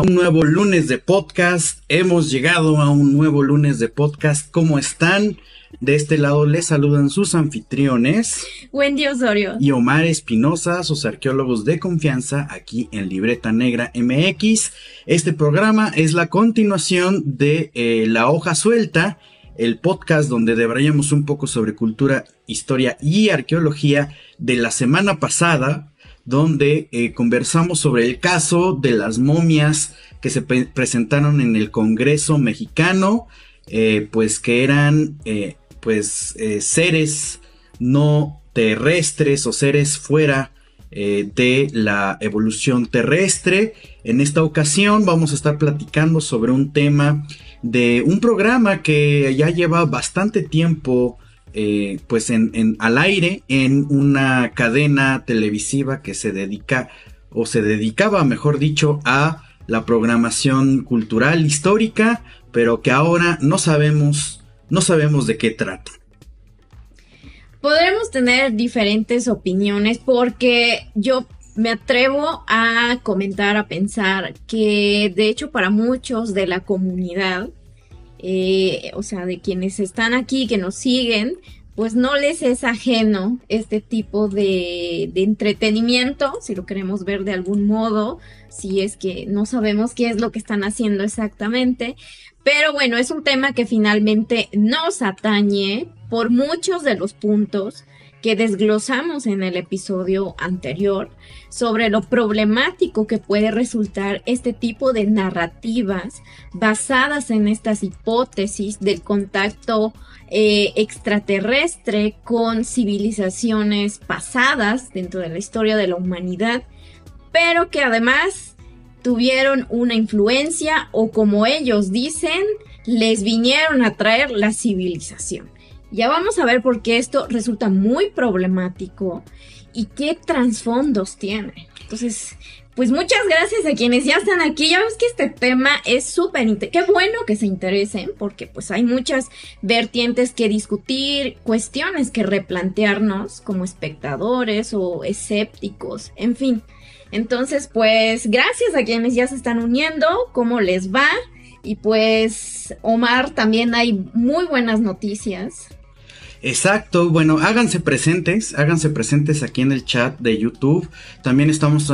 a un nuevo lunes de podcast. Hemos llegado a un nuevo lunes de podcast. ¿Cómo están? De este lado les saludan sus anfitriones. Wendy Osorio. Y Omar Espinosa, sus arqueólogos de confianza aquí en Libreta Negra MX. Este programa es la continuación de eh, La Hoja Suelta, el podcast donde debrayamos un poco sobre cultura, historia y arqueología de la semana pasada, donde eh, conversamos sobre el caso de las momias que se presentaron en el Congreso mexicano, eh, pues que eran eh, pues seres no terrestres o seres fuera de la evolución terrestre. En esta ocasión vamos a estar platicando sobre un tema de un programa que ya lleva bastante tiempo eh, pues en, al aire en una cadena televisiva que se dedica o se dedicaba, mejor dicho, a la programación cultural histórica, pero que ahora no sabemos, no sabemos de qué trata. Podremos tener diferentes opiniones porque yo me atrevo a comentar, a pensar que de hecho para muchos de la comunidad eh, o sea, de quienes están aquí, que nos siguen, pues no les es ajeno este tipo de, de, entretenimiento, si lo queremos ver de algún modo, si es que no sabemos qué es lo que están haciendo exactamente. Pero bueno, es un tema que finalmente nos atañe por muchos de los puntos que desglosamos en el episodio anterior sobre lo problemático que puede resultar este tipo de narrativas basadas en estas hipótesis del contacto eh, extraterrestre con civilizaciones pasadas dentro de la historia de la humanidad, pero que además tuvieron una influencia o como ellos dicen, les vinieron a traer la civilización. Ya vamos a ver por qué esto resulta muy problemático y qué trasfondos tiene. Entonces, pues muchas gracias a quienes ya están aquí. Ya ves que este tema es súper Qué bueno que se interesen, porque pues hay muchas vertientes que discutir, cuestiones que replantearnos como espectadores o escépticos, en fin. Entonces, pues gracias a quienes ya se están uniendo, cómo les va. Y pues, Omar, también hay muy buenas noticias. Exacto, bueno, háganse presentes, háganse presentes aquí en el chat de YouTube. También estamos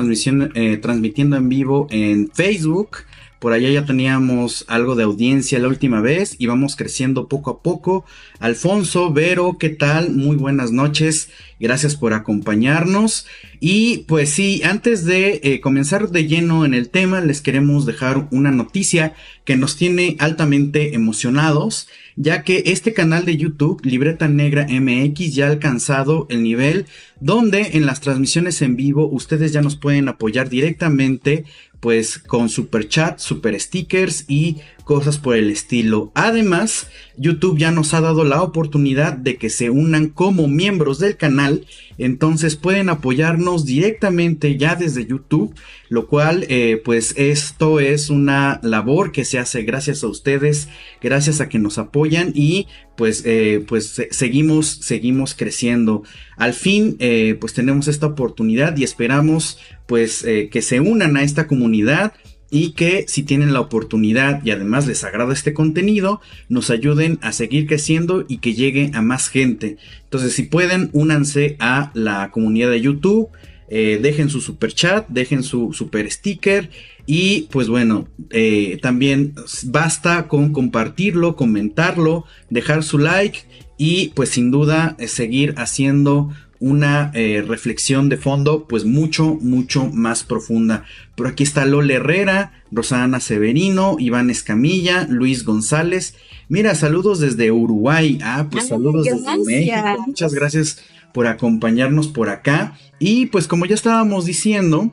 eh, transmitiendo en vivo en Facebook. Por allá ya teníamos algo de audiencia la última vez y vamos creciendo poco a poco. Alfonso, Vero, ¿qué tal? Muy buenas noches. Gracias por acompañarnos. Y pues sí, antes de eh, comenzar de lleno en el tema, les queremos dejar una noticia que nos tiene altamente emocionados ya que este canal de YouTube, Libreta Negra MX, ya ha alcanzado el nivel donde en las transmisiones en vivo ustedes ya nos pueden apoyar directamente pues con super chat, super stickers y cosas por el estilo. Además, YouTube ya nos ha dado la oportunidad de que se unan como miembros del canal, entonces pueden apoyarnos directamente ya desde YouTube, lo cual eh, pues esto es una labor que se hace gracias a ustedes, gracias a que nos apoyan y pues, eh, pues seguimos, seguimos creciendo. Al fin, eh, pues tenemos esta oportunidad y esperamos pues que se unan a esta comunidad y que si tienen la oportunidad y además les agrada este contenido, nos ayuden a seguir creciendo y que llegue a más gente. Entonces, si pueden, únanse a la comunidad de YouTube, eh, dejen su super chat, dejen su super sticker y pues bueno, eh, también basta con compartirlo, comentarlo, dejar su like y pues sin duda eh, seguir haciendo una eh, reflexión de fondo pues mucho, mucho más profunda. Por aquí está Lola Herrera, Rosana Severino, Iván Escamilla, Luis González. Mira, saludos desde Uruguay. Ah, pues saludos desde México. Muchas gracias por acompañarnos por acá. Y pues como ya estábamos diciendo,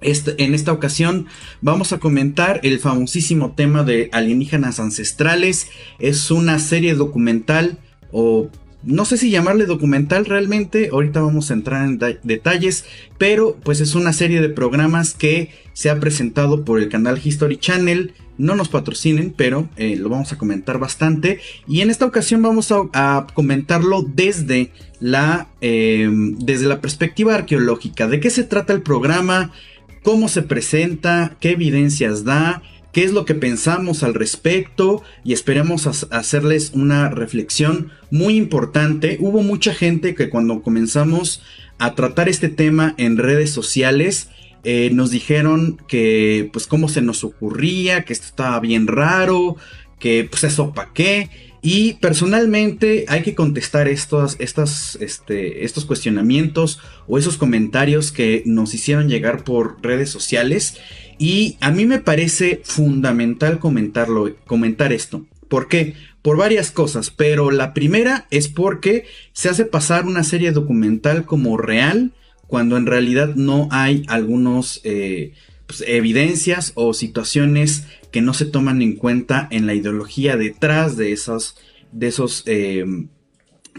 este, en esta ocasión vamos a comentar el famosísimo tema de alienígenas ancestrales. Es una serie documental o no sé si llamarle documental realmente, ahorita vamos a entrar en detalles, pero pues es una serie de programas que se ha presentado por el canal History Channel, no nos patrocinen, pero eh, lo vamos a comentar bastante. Y en esta ocasión vamos a, comentarlo desde la, em, desde la perspectiva arqueológica. ¿De qué se trata el programa? ¿Cómo se presenta? ¿Qué evidencias da? Qué es lo que pensamos al respecto y esperemos hacerles una reflexión muy importante. Hubo mucha gente que cuando comenzamos a tratar este tema en redes sociales eh, nos dijeron que pues cómo se nos ocurría, que esto estaba bien raro, que pues eso para qué. Y personalmente hay que contestar estos, este, estos cuestionamientos o esos comentarios que nos hicieron llegar por redes sociales. Y a mí me parece fundamental comentarlo, comentar esto. ¿Por qué? Por varias cosas, pero la primera es porque se hace pasar una serie documental como real cuando en realidad no hay algunos eh, pues, evidencias o situaciones que no se toman en cuenta en la ideología detrás de esos, de esos, eh,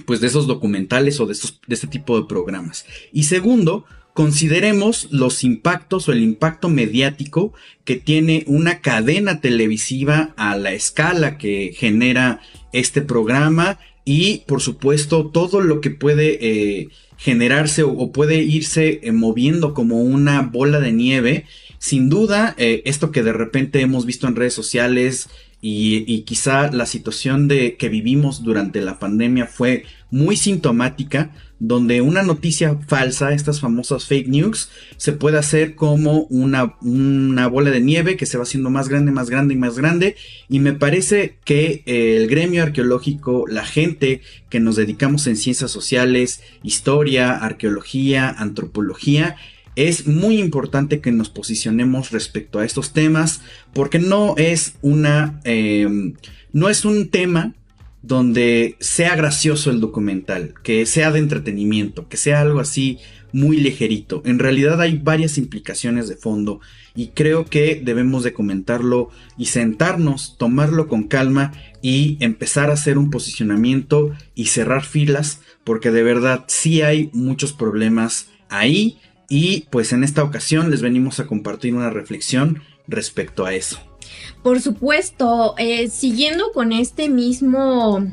pues de esos documentales o de, de este tipo de programas. Y segundo, consideremos los impactos o el impacto mediático que tiene una cadena televisiva a la escala que genera este programa y por supuesto todo lo que puede eh, generarse o, puede irse eh, moviendo como una bola de nieve. Sin duda, eh, esto que de repente hemos visto en redes sociales y, y, quizá la situación de que vivimos durante la pandemia fue muy sintomática donde una noticia falsa, estas famosas fake news, se puede hacer como una, una, bola de nieve que se va haciendo más grande, más grande y más grande. Y me parece que el gremio arqueológico, la gente que nos dedicamos en ciencias sociales, historia, arqueología, antropología, es muy importante que nos posicionemos respecto a estos temas porque no es una... Eh, no es un tema donde sea gracioso el documental, que sea de entretenimiento, que sea algo así muy ligerito. En realidad hay varias implicaciones de fondo y creo que debemos de comentarlo y sentarnos, tomarlo con calma y empezar a hacer un posicionamiento y cerrar filas porque de verdad sí hay muchos problemas ahí y pues en esta ocasión les venimos a compartir una reflexión respecto a eso. Por supuesto, eh, siguiendo con este mismo,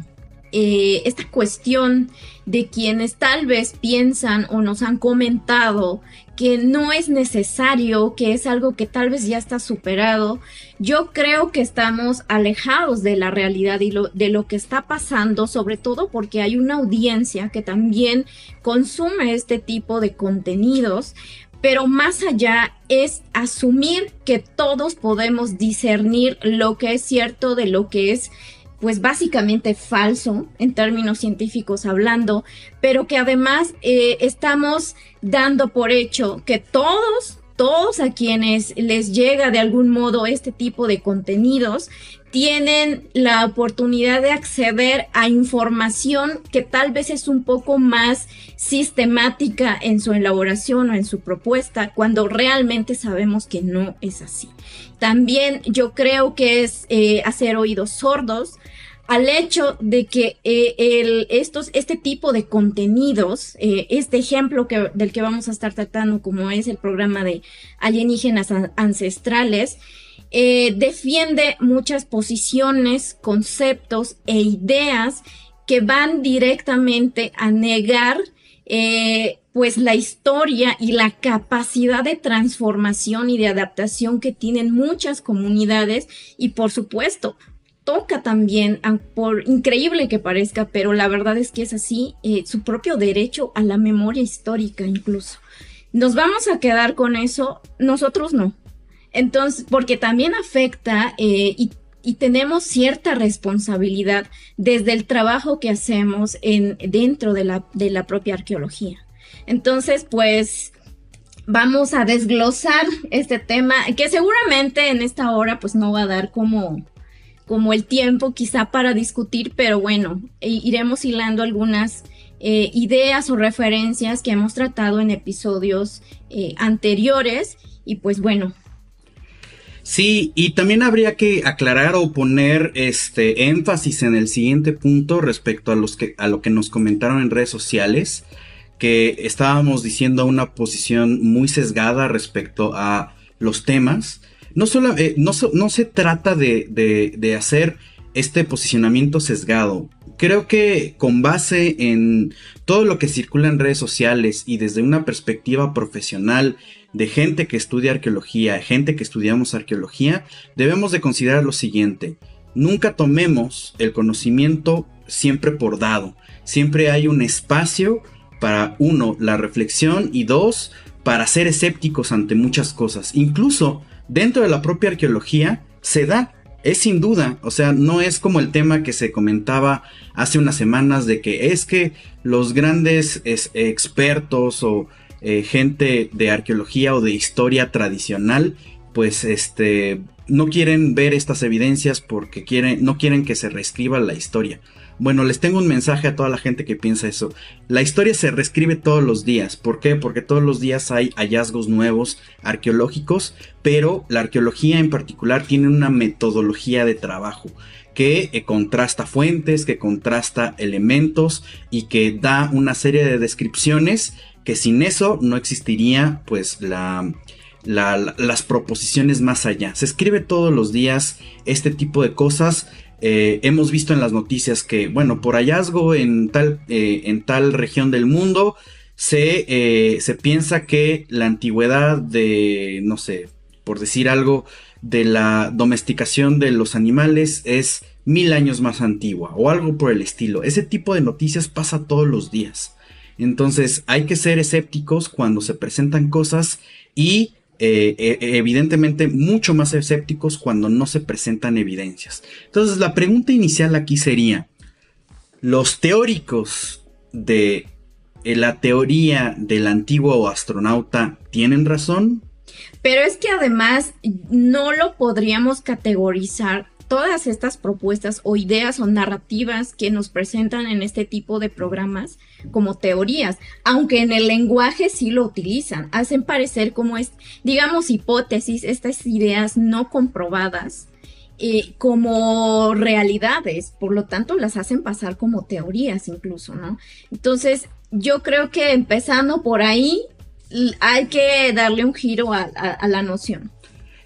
eh, esta cuestión de quienes tal vez piensan o nos han comentado que no es necesario, que es algo que tal vez ya está superado, yo creo que estamos alejados de la realidad y de lo que está pasando, sobre todo porque hay una audiencia que también consume este tipo de contenidos, pero más allá es asumir que todos podemos discernir lo que es cierto de lo que es pues básicamente falso en términos científicos hablando, pero que además eh, estamos dando por hecho que todos, todos a quienes les llega de algún modo este tipo de contenidos tienen la oportunidad de acceder a información que tal vez es un poco más sistemática en su elaboración o en su propuesta, cuando realmente sabemos que no es así. También yo creo que es eh, hacer oídos sordos al hecho de que eh, el, estos, este tipo de contenidos, eh, este ejemplo que, del que vamos a estar tratando, como es el programa de alienígenas ancestrales, eh, defiende muchas posiciones, conceptos e ideas que van directamente a negar eh, pues la historia y la capacidad de transformación y de adaptación que tienen muchas comunidades y por supuesto toca también, por increíble que parezca, pero la verdad es que es así, eh, su propio derecho a la memoria histórica incluso. ¿Nos vamos a quedar con eso? Nosotros no. Entonces, porque también afecta eh, y, tenemos cierta responsabilidad desde el trabajo que hacemos en, dentro de la, de la propia arqueología. Entonces, pues vamos a desglosar este tema que seguramente en esta hora pues no va a dar como como el tiempo quizá para discutir, pero bueno, iremos hilando algunas eh, ideas o referencias que hemos tratado en episodios eh, anteriores y pues bueno, Sí, y también habría que aclarar o poner este énfasis en el siguiente punto respecto a los que a lo que nos comentaron en redes sociales, que estábamos diciendo una posición muy sesgada respecto a los temas. No, solo, eh, no, no, se trata de, de, de hacer este posicionamiento sesgado. Creo que con base en todo lo que circula en redes sociales y desde una perspectiva profesional de gente que estudia arqueología, gente que estudiamos arqueología, debemos de considerar lo siguiente. Nunca tomemos el conocimiento siempre por dado. Siempre hay un espacio para, uno, la reflexión y dos, para ser escépticos ante muchas cosas. Incluso dentro de la propia arqueología se da, es sin duda, o sea, no es como el tema que se comentaba hace unas semanas de que es que los grandes expertos o eh, gente de arqueología o de historia tradicional, pues este, no quieren ver estas evidencias porque quieren, no quieren que se reescriba la historia. Bueno, les tengo un mensaje a toda la gente que piensa eso. La historia se reescribe todos los días. ¿Por qué? Porque todos los días hay hallazgos nuevos arqueológicos, pero la arqueología en particular tiene una metodología de trabajo que eh, contrasta fuentes, que contrasta elementos y que da una serie de descripciones que sin eso no existiría pues la, las proposiciones más allá. Se escribe todos los días este tipo de cosas. Eh, hemos visto en las noticias que, bueno, por hallazgo en tal, eh, en tal región del mundo, se, eh, se piensa que la antigüedad de, no sé, por decir algo, de la domesticación de los animales es mil años más antigua o algo por el estilo. Ese tipo de noticias pasa todos los días. Entonces hay que ser escépticos cuando se presentan cosas y eh, e, evidentemente mucho más escépticos cuando no se presentan evidencias. Entonces la pregunta inicial aquí sería, ¿los teóricos de eh, la teoría del antiguo astronauta tienen razón? Pero es que además no lo podríamos categorizar todas estas propuestas o ideas o narrativas que nos presentan en este tipo de programas como teorías, aunque en el lenguaje sí lo utilizan, hacen parecer como es, digamos, hipótesis, estas ideas no comprobadas. Eh, como realidades, por lo tanto las hacen pasar como teorías incluso, ¿no? Entonces, yo creo que empezando por ahí, hay que darle un giro a la noción.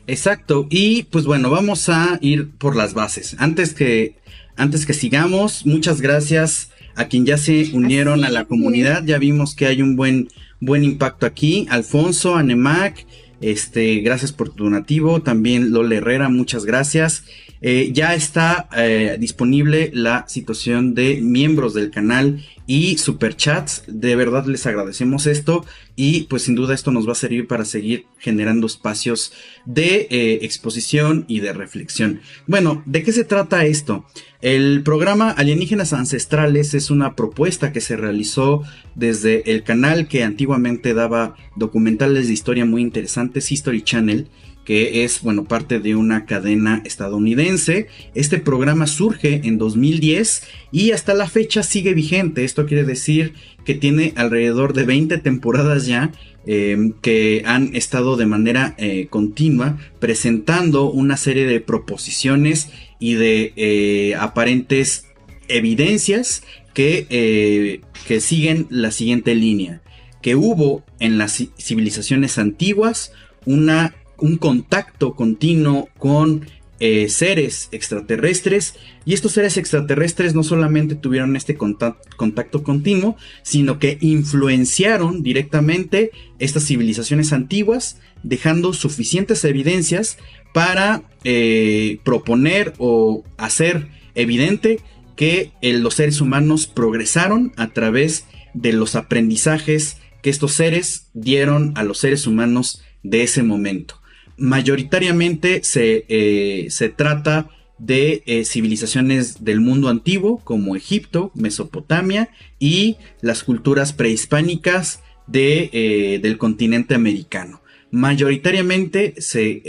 Exacto, y pues bueno, vamos a ir por las bases. Antes que, antes que sigamos, muchas gracias a quien ya se unieron a la comunidad. Ya vimos que hay un buen, buen impacto aquí. Alfonso, Anemac, este, gracias por tu donativo. También Lola Herrera, muchas gracias. Eh, ya está eh, disponible la situación de miembros del canal y superchats. De verdad les agradecemos esto y pues sin duda esto nos va a servir para seguir generando espacios de eh, exposición y de reflexión. Bueno, ¿de qué se trata esto? El programa Alienígenas Ancestrales es una propuesta que se realizó desde el canal que antiguamente daba documentales de historia muy interesantes, History Channel que es, bueno, parte de una cadena estadounidense. Este programa surge en 2010 y hasta la fecha sigue vigente. Esto quiere decir que tiene alrededor de 20 temporadas ya em, que han estado de manera eh, continua presentando una serie de proposiciones y de eh, aparentes evidencias que, eh, que siguen la siguiente línea. Que hubo en las civilizaciones antiguas una un contacto continuo con eh, seres extraterrestres. Y estos seres extraterrestres no solamente tuvieron este contacto, continuo, sino que influenciaron directamente estas civilizaciones antiguas, dejando suficientes evidencias para eh, proponer o hacer evidente que eh, los seres humanos progresaron a través de los aprendizajes que estos seres dieron a los seres humanos de ese momento mayoritariamente se, eh, se trata de eh, civilizaciones del mundo antiguo como Egipto, Mesopotamia y las culturas prehispánicas de, eh, del continente americano. Mayoritariamente se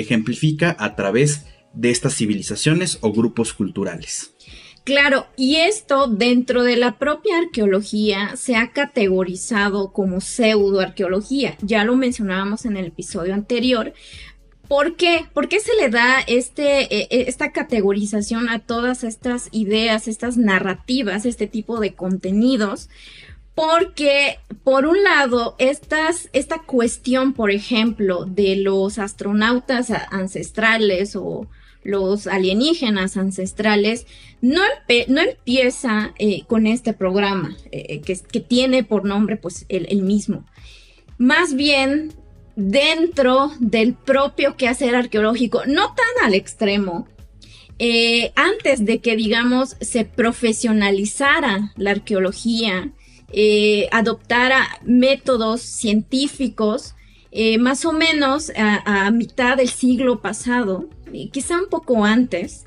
ejemplifica a través de estas civilizaciones o grupos culturales. Claro, y esto dentro de la propia arqueología se ha categorizado como pseudoarqueología, ya lo mencionábamos en el episodio anterior, ¿Por qué? ¿Por qué se le da este, e, e, esta categorización a todas estas ideas, estas narrativas, este tipo de contenidos? Porque, por un lado, esta cuestión, por ejemplo, de los astronautas ancestrales o los alienígenas ancestrales, no, no empieza eh, con este programa, eh, que, que, tiene por nombre pues el, el mismo. Más bien dentro del propio quehacer arqueológico, no tan al extremo, eh, antes de que, digamos, se profesionalizara la arqueología, eh, adoptara métodos científicos, eh, más o menos a, mitad del siglo pasado, quizá un poco antes,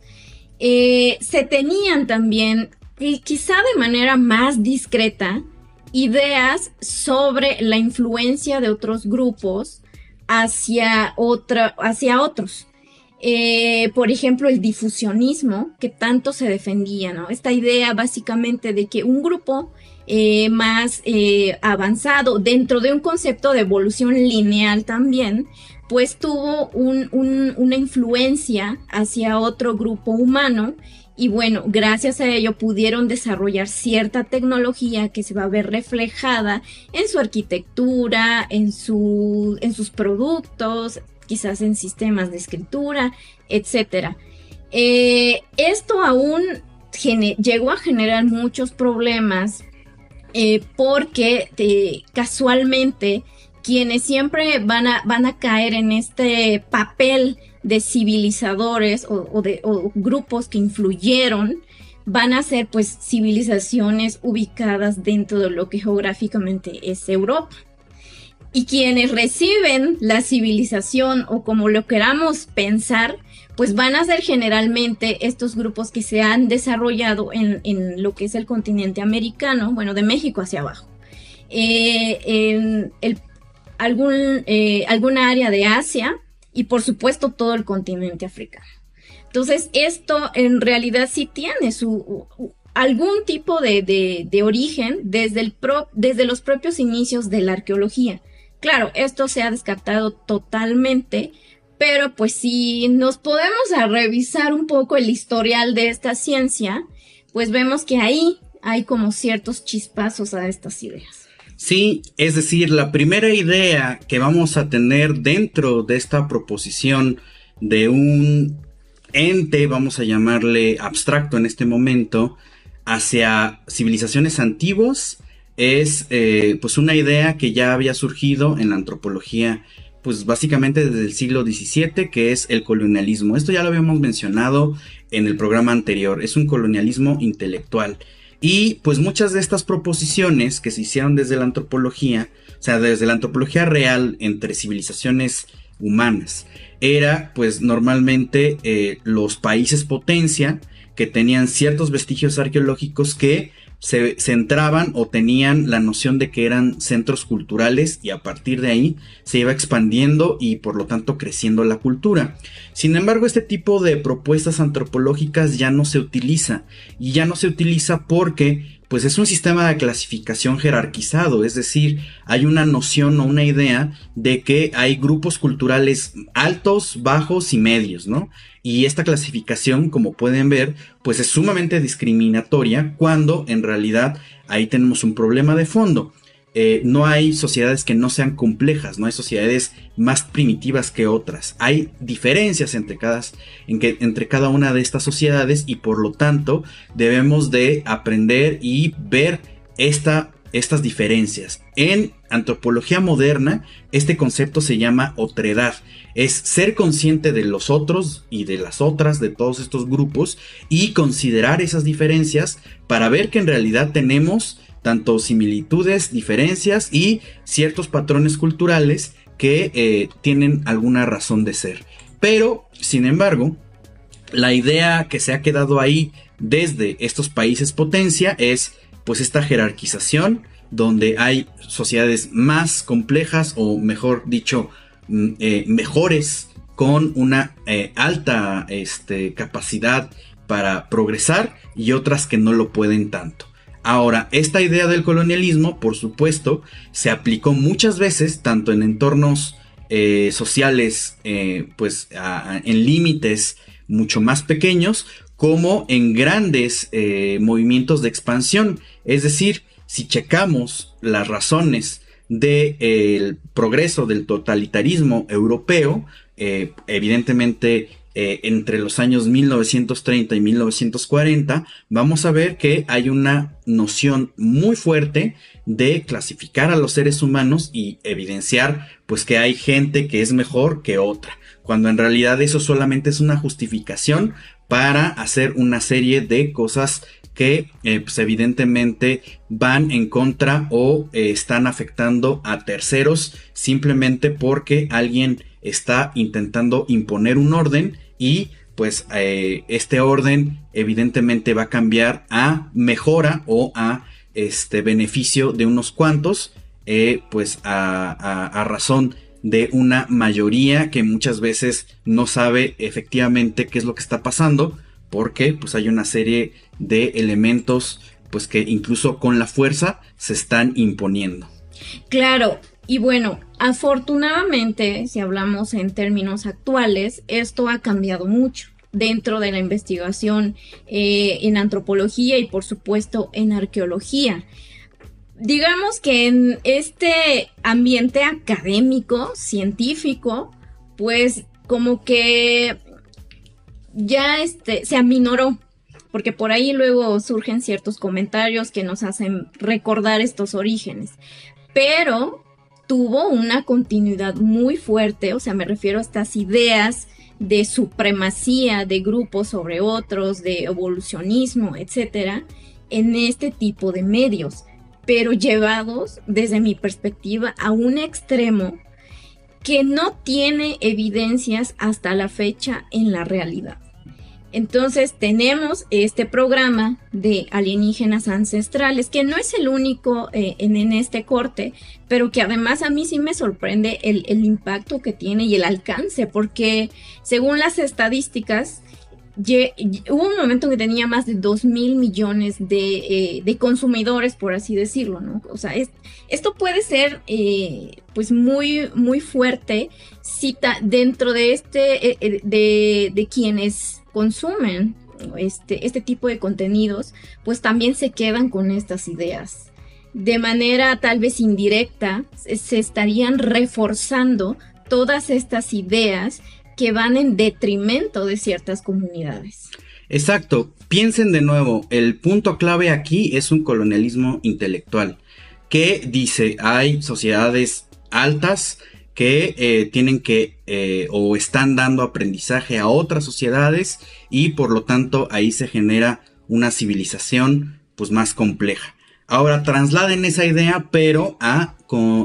se tenían también, quizá de manera más discreta, ideas sobre la influencia de otros grupos hacia, otra, hacia otros. Eh, por ejemplo, el difusionismo, que tanto se defendía, ¿no? Esta idea básicamente de que un grupo eh, más eh, avanzado dentro de un concepto de evolución lineal también, pues tuvo una influencia hacia otro grupo humano y bueno, gracias a ello pudieron desarrollar cierta tecnología que se va a ver reflejada en su arquitectura, en, su, en sus productos, quizás en sistemas de escritura, etc. Eh, esto aún llegó a generar muchos problemas eh, porque eh, casualmente quienes siempre van a, van a caer en este papel de civilizadores o, de grupos que influyeron van a ser pues civilizaciones ubicadas dentro de lo que geográficamente es Europa. Y quienes reciben la civilización o como lo queramos pensar, pues van a ser generalmente estos grupos que se han desarrollado en, lo que es el continente americano, bueno, de México hacia abajo. Eh, en algún, eh, alguna área de Asia, y por supuesto todo el continente africano. Entonces, esto en realidad sí tiene su algún tipo de, origen desde, el desde los propios inicios de la arqueología. Claro, esto se ha descartado totalmente, pero pues si nos podemos a revisar un poco el historial de esta ciencia, pues vemos que ahí hay como ciertos chispazos a estas ideas. Sí, es decir, la primera idea que vamos a tener dentro de esta proposición de un ente, vamos a llamarle abstracto en este momento, hacia civilizaciones antiguas, es eh, pues una idea que ya había surgido en la antropología, pues básicamente desde el siglo XVII, que es el colonialismo. Esto ya lo habíamos mencionado en el programa anterior, es un colonialismo intelectual. Y pues muchas de estas proposiciones que se hicieron desde la antropología, o sea, desde la antropología real entre civilizaciones humanas, era pues normalmente eh, los países potencia que tenían ciertos vestigios arqueológicos que se centraban o tenían la noción de que eran centros culturales y a partir de ahí se iba expandiendo y por lo tanto creciendo la cultura. Sin embargo, este tipo de propuestas antropológicas ya no se utiliza y ya no se utiliza porque pues es un sistema de clasificación jerarquizado, es decir, hay una noción o una idea de que hay grupos culturales altos, bajos y medios, ¿no? Y esta clasificación, como pueden ver, pues es sumamente discriminatoria cuando en realidad ahí tenemos un problema de fondo. Eh, no hay sociedades que no sean complejas, no hay sociedades más primitivas que otras. Hay diferencias entre cada, una de estas sociedades y por lo tanto debemos de aprender y ver esta, estas diferencias. En antropología moderna, este concepto se llama otredad. Es ser consciente de los otros y de las otras, de todos estos grupos, y considerar esas diferencias para ver que en realidad tenemos tanto similitudes, diferencias y ciertos patrones culturales que eh, tienen alguna razón de ser. Pero, sin embargo, la idea que se ha quedado ahí desde estos países potencia es pues esta jerarquización donde hay sociedades más complejas o mejor dicho mm, eh, mejores con una eh, alta este, capacidad para progresar y otras que no lo pueden tanto. Ahora, esta idea del colonialismo, por supuesto, se aplicó muchas veces, tanto en entornos eh, sociales eh, pues en límites mucho más pequeños como en grandes movimientos de expansión. Es decir, si checamos las razones del progreso del totalitarismo europeo, evidentemente eh, entre los años 1930 y 1940, vamos a ver que hay una noción muy fuerte de clasificar a los seres humanos y evidenciar pues que hay gente que es mejor que otra, cuando en realidad eso solamente es una justificación para hacer una serie de cosas que eh, pues evidentemente van en contra o eh, están afectando a terceros simplemente porque alguien está intentando imponer un orden y pues eh, este orden evidentemente va a cambiar a mejora o a este beneficio de unos cuantos eh, pues a, razón de una mayoría que muchas veces no sabe efectivamente qué es lo que está pasando porque pues hay una serie de elementos pues que incluso con la fuerza se están imponiendo. Claro, y bueno, afortunadamente, si hablamos en términos actuales, esto ha cambiado mucho dentro de la investigación eh, en antropología y por supuesto en arqueología. Digamos que en este ambiente académico, científico, pues como que ya este, se aminoró, porque por ahí luego surgen ciertos comentarios que nos hacen recordar estos orígenes. Pero tuvo una continuidad muy fuerte, o sea, me refiero a estas ideas de supremacía de grupos sobre otros, de evolucionismo, etcétera, en este tipo de medios, pero llevados desde mi perspectiva a un extremo que no tiene evidencias hasta la fecha en la realidad. Entonces tenemos este programa de alienígenas ancestrales, que no es el único eh, en, este corte, pero que además a mí sí me sorprende el, impacto que tiene y el alcance, porque según las estadísticas, hubo un momento que tenía más de 2 mil millones de, eh, consumidores, por así decirlo, ¿no? O sea, esto puede ser eh, pues muy, muy fuerte dentro de este, de, de quienes consumen este, este tipo de contenidos, pues también se quedan con estas ideas. De manera tal vez indirecta, se estarían reforzando todas estas ideas que van en detrimento de ciertas comunidades. Exacto, piensen de nuevo, el punto clave aquí es un colonialismo intelectual, que dice hay sociedades altas que eh, tienen que eh, o están dando aprendizaje a otras sociedades y por lo tanto ahí se genera una civilización pues más compleja. Ahora trasladen esa idea pero a,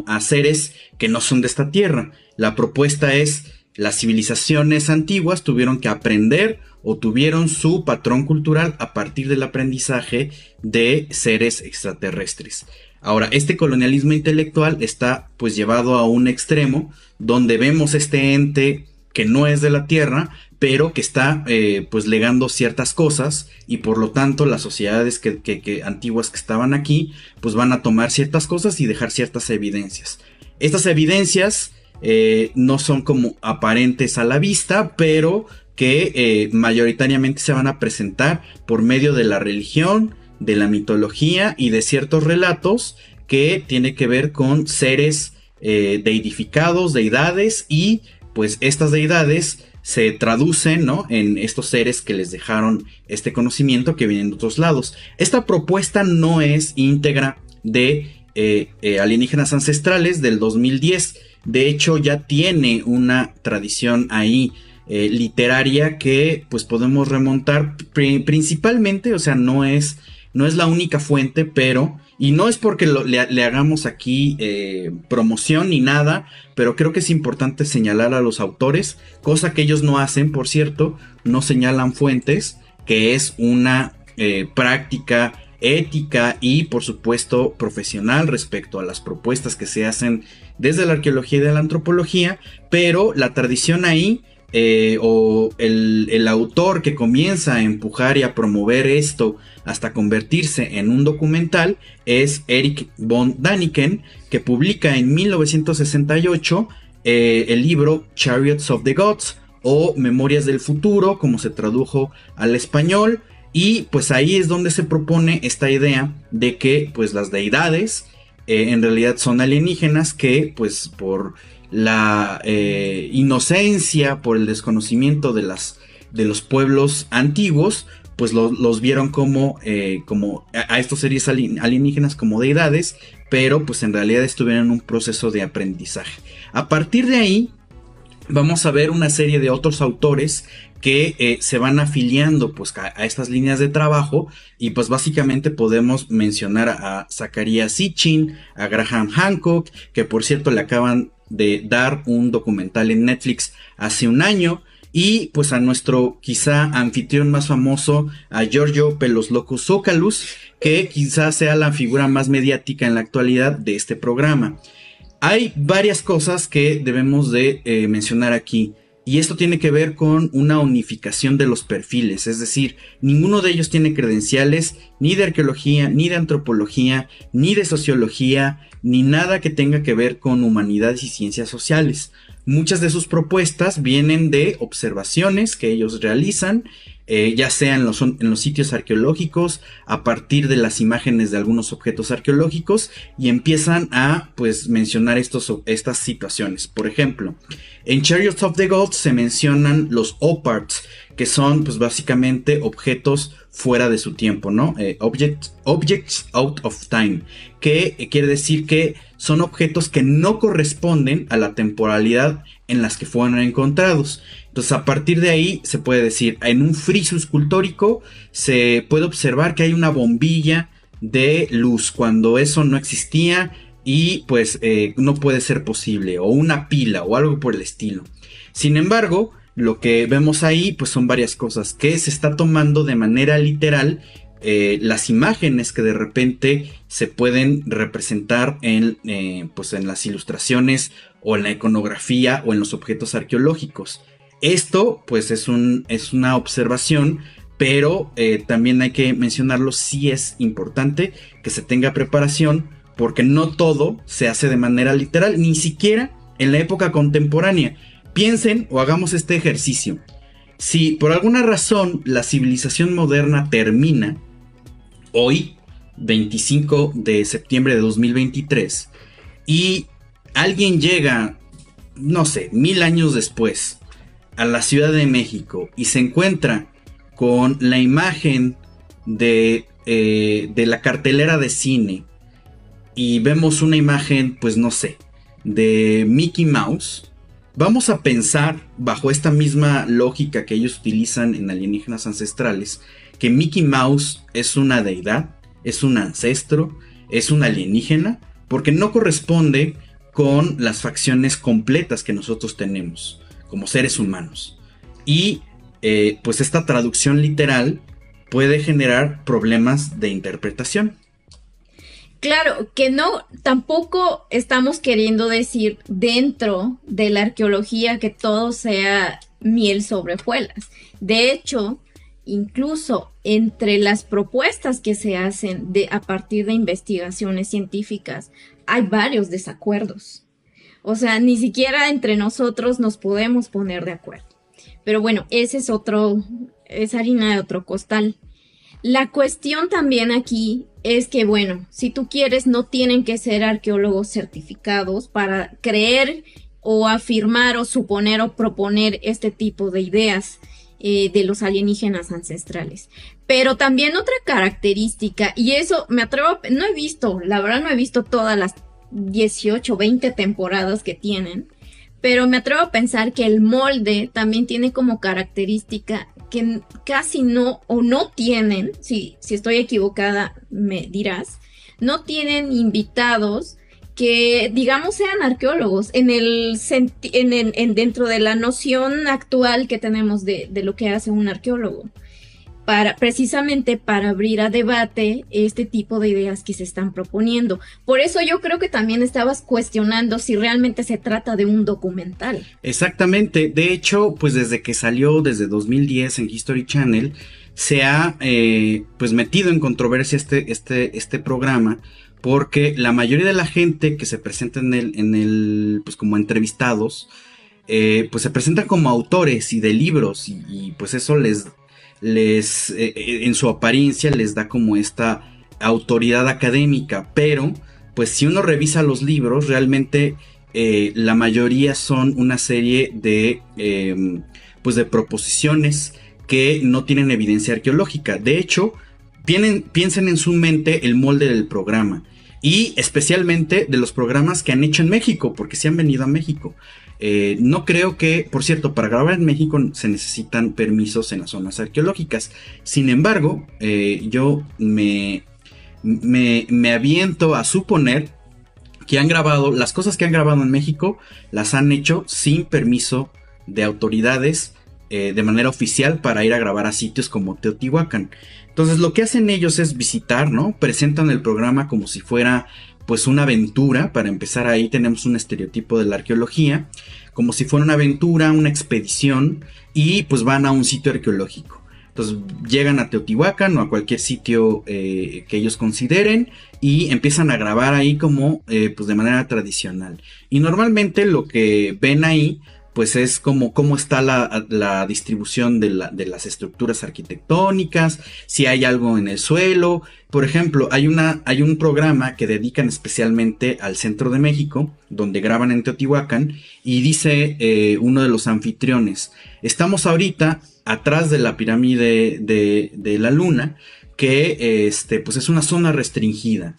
a seres que no son de esta tierra. La propuesta es las civilizaciones antiguas tuvieron que aprender o tuvieron su patrón cultural a partir del aprendizaje de seres extraterrestres. Ahora, este colonialismo intelectual está pues llevado a un extremo donde vemos este ente que no es de la Tierra, pero que está eh, pues legando ciertas cosas y por lo tanto las sociedades que, antiguas que estaban aquí pues van a tomar ciertas cosas y dejar ciertas evidencias. Estas evidencias eh, no son como aparentes a la vista, pero que eh, mayoritariamente se van a presentar por medio de la religión, de la mitología y de ciertos relatos que tiene que ver con seres eh, deidificados, deidades y pues estas deidades se traducen ¿no? en estos seres que les dejaron este conocimiento que vienen de otros lados. Esta propuesta no es íntegra de eh, eh, alienígenas ancestrales del 2010. De hecho ya tiene una tradición ahí literaria que pues podemos remontar principalmente, o sea, no es no es la única fuente, pero, y no es porque le, hagamos aquí eh, promoción ni nada, pero creo que es importante señalar a los autores, cosa que ellos no hacen, por cierto, no señalan fuentes, que es una eh, práctica ética y por supuesto profesional respecto a las propuestas que se hacen desde la arqueología y de la antropología, pero la tradición ahí eh, o el, autor que comienza a empujar y a promover esto hasta convertirse en un documental es Eric von Daniken, que publica en 1968 eh, el libro Chariots of the Gods o Memorias del Futuro, como se tradujo al español. Y pues ahí es donde se propone esta idea de que pues las deidades eh, en realidad son alienígenas que pues por la eh, inocencia, por el desconocimiento de, las, de los pueblos antiguos, pues los vieron como, eh, como a, estos seres alienígenas como deidades, pero pues en realidad estuvieron en un proceso de aprendizaje. A partir de ahí, vamos a ver una serie de otros autores que eh, se van afiliando pues a, estas líneas de trabajo y pues básicamente podemos mencionar a Zachariah Sitchin, a Graham Hancock, que por cierto le acaban de dar un documental en Netflix hace un año y pues a nuestro quizá anfitrión más famoso, a Giorgio Pelos Locus que quizá sea la figura más mediática en la actualidad de este programa. Hay varias cosas que debemos de eh, mencionar aquí. Y esto tiene que ver con una unificación de los perfiles, es decir, ninguno de ellos tiene credenciales ni de arqueología, ni de antropología, ni de sociología, ni nada que tenga que ver con humanidades y ciencias sociales. Muchas de sus propuestas vienen de observaciones que ellos realizan eh, ya sea en los, sitios arqueológicos, a partir de las imágenes de algunos objetos arqueológicos, y empiezan a pues mencionar estos, estas situaciones. Por ejemplo, en Chariots of the Gods se mencionan los oparts, que son pues básicamente objetos fuera de su tiempo, ¿no? Eh, objects, out of time, que eh, quiere decir que son objetos que no corresponden a la temporalidad en las que fueron encontrados. Entonces, a partir de ahí se puede decir, en un friso escultórico se puede observar que hay una bombilla de luz cuando eso no existía y pues eh, no puede ser posible, o una pila o algo por el estilo. Sin embargo, lo que vemos ahí pues son varias cosas que se está tomando de manera literal eh, las imágenes que de repente se pueden representar en, eh, pues en las ilustraciones o en la iconografía o en los objetos arqueológicos. Esto pues es, un, es una observación, pero eh, también hay que mencionarlo, si es importante que se tenga preparación, porque no todo se hace de manera literal, ni siquiera en la época contemporánea. Piensen o hagamos este ejercicio. Si por alguna razón la civilización moderna termina hoy, 25 de septiembre de 2023, y alguien llega, no sé, mil años después, a la Ciudad de México y se encuentra con la imagen de, eh, de la cartelera de cine y vemos una imagen, pues no sé, de Mickey Mouse, vamos a pensar, bajo esta misma lógica que ellos utilizan en alienígenas ancestrales, que Mickey Mouse es una deidad, es un ancestro, es un alienígena, porque no corresponde con las facciones completas que nosotros tenemos como seres humanos. Y eh, pues esta traducción literal puede generar problemas de interpretación. Claro, que no, tampoco estamos queriendo decir dentro de la arqueología que todo sea miel sobre hojuelas. De hecho, incluso entre las propuestas que se hacen de, a partir de investigaciones científicas, hay varios desacuerdos. O sea, ni siquiera entre nosotros nos podemos poner de acuerdo. Pero bueno, ese es otro, es harina de otro costal. La cuestión también aquí es que, bueno, si tú quieres, no tienen que ser arqueólogos certificados para creer o afirmar o suponer o proponer este tipo de ideas eh, de los alienígenas ancestrales. Pero también otra característica, y eso me atrevo, no he visto, la verdad no he visto todas las 18, 20 temporadas que tienen, pero me atrevo a pensar que el molde también tiene como característica que casi no o no tienen, si, si estoy equivocada me dirás, no tienen invitados que digamos sean arqueólogos en el, en, dentro de la noción actual que tenemos de, de lo que hace un arqueólogo para precisamente para abrir a debate este tipo de ideas que se están proponiendo. Por eso yo creo que también estabas cuestionando si realmente se trata de un documental. Exactamente, de hecho, pues desde que salió desde 2010 en History Channel se ha eh, pues metido en controversia este, este, este programa porque la mayoría de la gente que se presenta en el, en el pues como entrevistados, eh, pues se presentan como autores y de libros y, pues eso les, les eh, eh, en su apariencia les da como esta autoridad académica, pero pues si uno revisa los libros, realmente la mayoría son una serie de, em, pues de proposiciones que no tienen evidencia arqueológica. De hecho, piensen en su mente el molde del programa y especialmente de los programas que han hecho en México, porque se han venido a México. Eh, no creo que, por cierto, para grabar en México se necesitan permisos en las zonas arqueológicas. Sin embargo, eh, yo me, me, aviento a suponer que han grabado, las cosas que han grabado en México las han hecho sin permiso de autoridades eh, de manera oficial para ir a grabar a sitios como Teotihuacán. Entonces lo que hacen ellos es visitar, ¿no? Presentan el programa como si fuera pues una aventura, para empezar ahí tenemos un estereotipo de la arqueología, como si fuera una aventura, una expedición, y pues van a un sitio arqueológico. Entonces llegan a Teotihuacán o a cualquier sitio eh, que ellos consideren y empiezan a grabar ahí como eh, pues de manera tradicional. Y normalmente lo que ven ahí pues es como cómo está la, distribución de, las estructuras arquitectónicas, si hay algo en el suelo. Por ejemplo, hay, una, hay un programa que dedican especialmente al centro de México, donde graban en Teotihuacán, y dice eh, uno de los anfitriones, estamos ahorita atrás de la pirámide de, de la luna, que este, pues es una zona restringida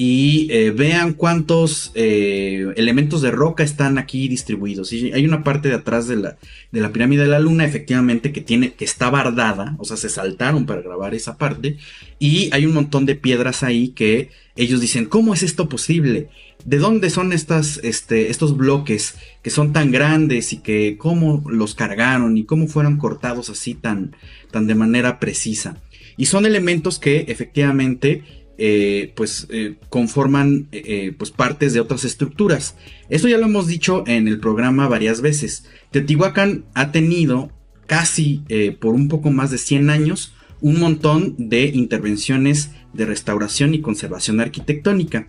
y eh, vean cuántos eh, elementos de roca están aquí distribuidos. Y hay una parte de atrás de la, de la, pirámide de la luna, efectivamente, que tiene, que está bardada, o sea, se saltaron para grabar esa parte. Y hay un montón de piedras ahí que ellos dicen, ¿cómo es esto posible? ¿De dónde son estas, este, estos bloques que son tan grandes y que cómo los cargaron y cómo fueron cortados así tan, tan de manera precisa? Y son elementos que efectivamente eh, pues eh, conforman eh, pues partes de otras estructuras. Esto ya lo hemos dicho en el programa varias veces. Teotihuacán ha tenido casi por un poco más de 100 años un montón de intervenciones de restauración y conservación arquitectónica.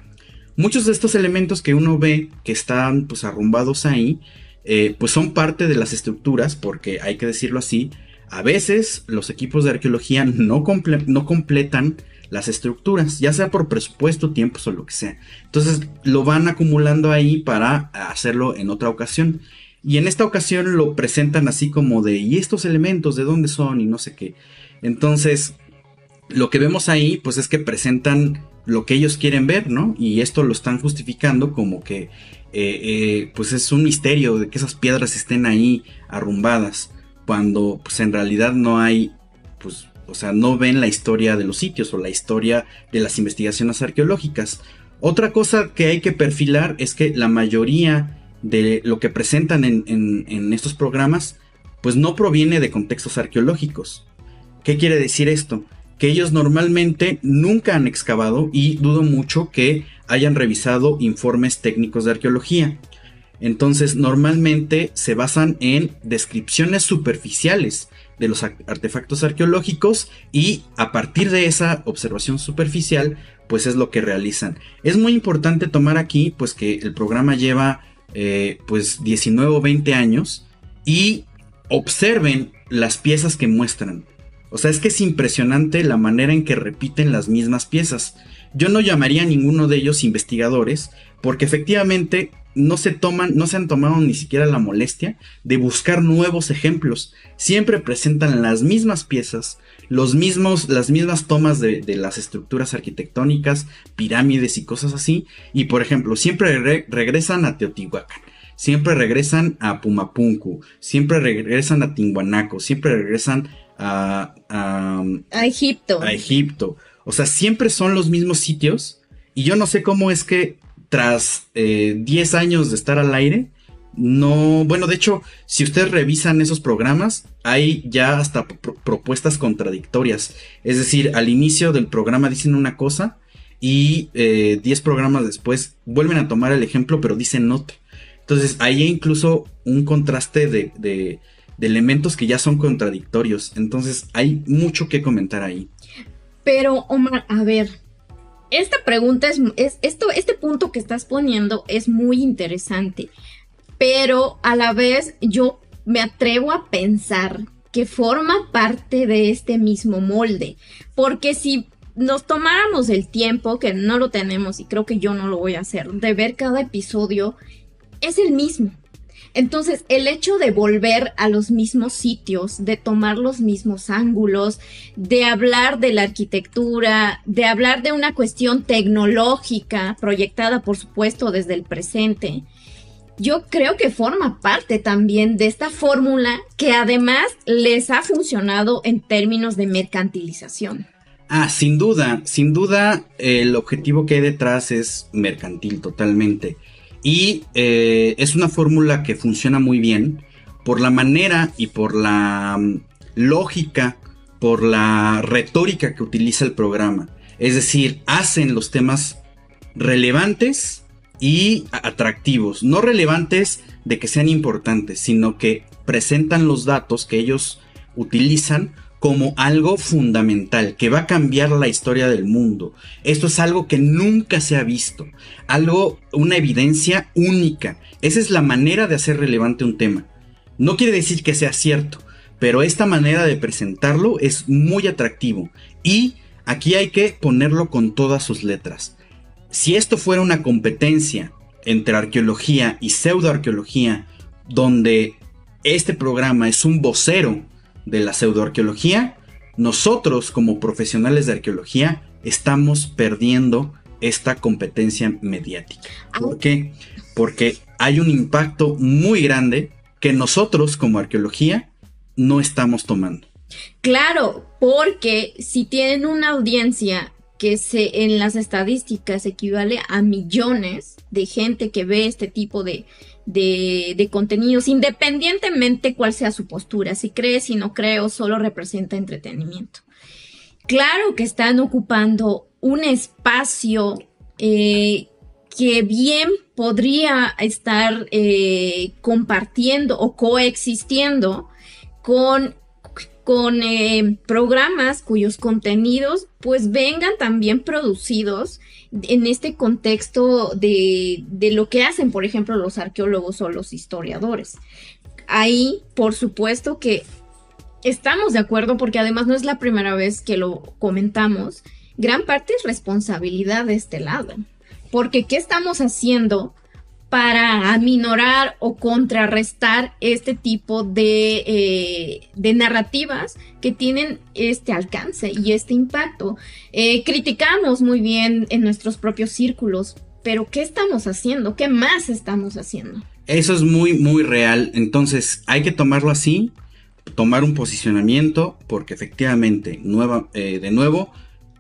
Muchos de estos elementos que uno ve que están pues arrumbados ahí, pues son parte de las estructuras, porque hay que decirlo así, a veces los equipos de arqueología no, no completan las estructuras, ya sea por presupuesto, tiempos o lo que sea. Entonces lo van acumulando ahí para hacerlo en otra ocasión. Y en esta ocasión lo presentan así como de, ¿y estos elementos de dónde son? Y no sé qué. Entonces, lo que vemos ahí, pues es que presentan lo que ellos quieren ver, ¿no? Y esto lo están justificando como que, eh, eh, pues es un misterio de que esas piedras estén ahí arrumbadas, cuando pues en realidad no hay, pues o sea, no ven la historia de los sitios o la historia de las investigaciones arqueológicas. Otra cosa que hay que perfilar es que la mayoría de lo que presentan en, estos programas, pues no proviene de contextos arqueológicos. ¿Qué quiere decir esto? Que ellos normalmente nunca han excavado y dudo mucho que hayan revisado informes técnicos de arqueología. Entonces, normalmente se basan en descripciones superficiales de los artefactos arqueológicos y a partir de esa observación superficial pues es lo que realizan. Es muy importante tomar aquí pues que el programa lleva eh, pues 19 o 20 años y observen las piezas que muestran. O sea, es que es impresionante la manera en que repiten las mismas piezas. Yo no llamaría a ninguno de ellos investigadores porque efectivamente no se toman, no se han tomado ni siquiera la molestia de buscar nuevos ejemplos. Siempre presentan las mismas piezas, los mismos, las mismas tomas de, las estructuras arquitectónicas, pirámides y cosas así. Y por ejemplo, siempre regresan a Teotihuacán. Siempre regresan a Pumapunku, siempre regresan a Tinguanaco, siempre regresan a, a Egipto. A Egipto. O sea, siempre son los mismos sitios. Y yo no sé cómo es que tras 10 eh, años de estar al aire, no, bueno, de hecho, si ustedes revisan esos programas, hay ya hasta propuestas contradictorias. Es decir, al inicio del programa dicen una cosa y 10 eh, programas después vuelven a tomar el ejemplo, pero dicen otra. Entonces, ahí hay incluso un contraste de, de elementos que ya son contradictorios. Entonces, hay mucho que comentar ahí. Pero, Omar, a ver, esta pregunta es, es, esto, este punto que estás poniendo es muy interesante, pero a la vez yo me atrevo a pensar que forma parte de este mismo molde, porque si nos tomáramos el tiempo, que no lo tenemos y creo que yo no lo voy a hacer, de ver cada episodio, es el mismo. Entonces, el hecho de volver a los mismos sitios, de tomar los mismos ángulos, de hablar de la arquitectura, de hablar de una cuestión tecnológica proyectada, por supuesto, desde el presente, yo creo que forma parte también de esta fórmula que además les ha funcionado en términos de mercantilización. Ah, sin duda, sin duda el objetivo que hay detrás es mercantil totalmente. Y eh, es una fórmula que funciona muy bien por la manera y por la mm, lógica, por la retórica que utiliza el programa. Es decir, hacen los temas relevantes y atractivos. No relevantes de que sean importantes, sino que presentan los datos que ellos utilizan como algo fundamental, que va a cambiar la historia del mundo. Esto es algo que nunca se ha visto, algo, una evidencia única. Esa es la manera de hacer relevante un tema. No quiere decir que sea cierto, pero esta manera de presentarlo es muy atractivo y aquí hay que ponerlo con todas sus letras. Si esto fuera una competencia entre arqueología y pseudoarqueología, donde este programa es un vocero de la pseudoarqueología, nosotros como profesionales de arqueología estamos perdiendo esta competencia mediática. ¿Por qué? Porque hay un impacto muy grande que nosotros como arqueología no estamos tomando. Claro, porque si tienen una audiencia que se, en las estadísticas equivale a millones de gente que ve este tipo de, de, contenidos, independientemente cuál sea su postura, si cree, si no cree o solo representa entretenimiento. Claro que están ocupando un espacio eh, que bien podría estar eh, compartiendo o coexistiendo con con eh, programas cuyos contenidos pues vengan también producidos en este contexto de, de lo que hacen, por ejemplo, los arqueólogos o los historiadores. Ahí, por supuesto que estamos de acuerdo porque además no es la primera vez que lo comentamos. Gran parte es responsabilidad de este lado. Porque ¿qué estamos haciendo para aminorar o contrarrestar este tipo de, eh, de, narrativas que tienen este alcance y este impacto. Eh, criticamos muy bien en nuestros propios círculos, pero ¿qué estamos haciendo? ¿Qué más estamos haciendo? Eso es muy, muy real. Entonces hay que tomarlo así, tomar un posicionamiento, porque efectivamente, nueva, eh, de nuevo,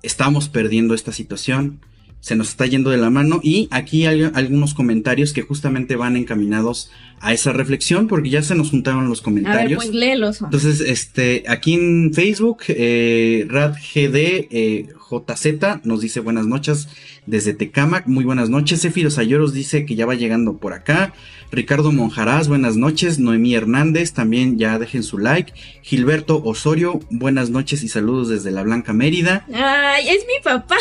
estamos perdiendo esta situación se nos está yendo de la mano y aquí hay algunos comentarios que justamente van encaminados a esa reflexión porque ya se nos juntaron los comentarios. A ver, pues léelos. Entonces, este, aquí en Facebook, eh, RadGD eh, nos dice buenas noches desde Tecamac, muy buenas noches. Zefiro Sayoros dice que ya va llegando por acá. Ricardo Monjarás, buenas noches. Noemí Hernández, también ya dejen su like. Gilberto Osorio, buenas noches y saludos desde la Blanca Mérida. Ay, es mi papá.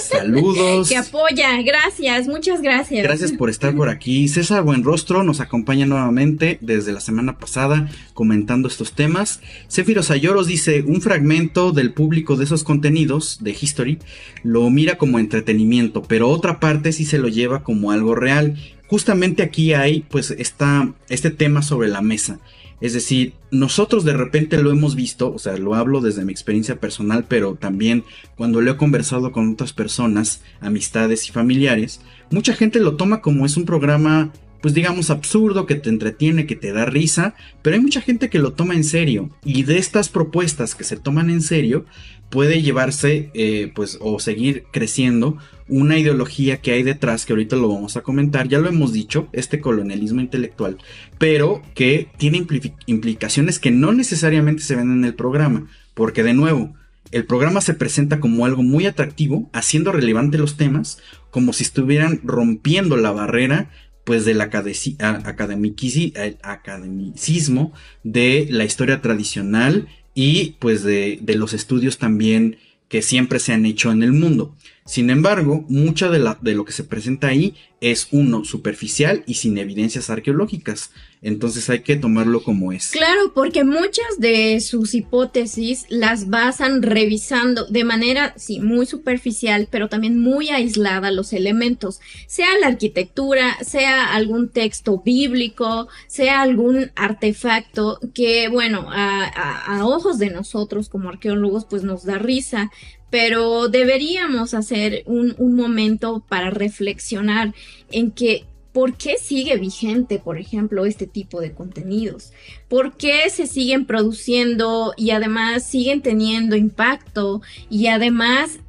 Saludos. que apoya, gracias, muchas gracias. Gracias por estar por aquí. César Buenrostro nos acompaña nuevamente desde la semana pasada comentando estos temas. Cefiro Sayoros dice, un fragmento del público de esos contenidos de History lo mira como entretenimiento, pero otra parte sí se lo lleva como algo real justamente aquí hay pues esta, este tema sobre la mesa. Es decir, nosotros de repente lo hemos visto, o sea, lo hablo desde mi experiencia personal, pero también cuando lo he conversado con otras personas, amistades y familiares, mucha gente lo toma como es un programa, pues digamos, absurdo, que te entretiene, que te da risa, pero hay mucha gente que lo toma en serio. Y de estas propuestas que se toman en serio, puede llevarse, eh, pues, o seguir creciendo una ideología que hay detrás, que ahorita lo vamos a comentar, ya lo hemos dicho, este colonialismo intelectual, pero que tiene implicaciones que no necesariamente se ven en el programa, porque de nuevo, el programa se presenta como algo muy atractivo, haciendo relevante los temas, como si estuvieran rompiendo la barrera pues del academicismo de la historia tradicional y pues de, de los estudios también que siempre se han hecho en el mundo. Sin embargo, mucha de, la, de lo que se presenta ahí es uno superficial y sin evidencias arqueológicas. Entonces hay que tomarlo como es. Claro, porque muchas de sus hipótesis las basan revisando de manera, sí, muy superficial, pero también muy aislada los elementos, sea la arquitectura, sea algún texto bíblico, sea algún artefacto que, bueno, a, ojos de nosotros como arqueólogos, pues nos da risa, pero deberíamos hacer un, un momento para reflexionar en que ¿Por qué sigue vigente, por ejemplo, este tipo de contenidos? ¿Por qué se siguen produciendo y además siguen teniendo impacto? Y además,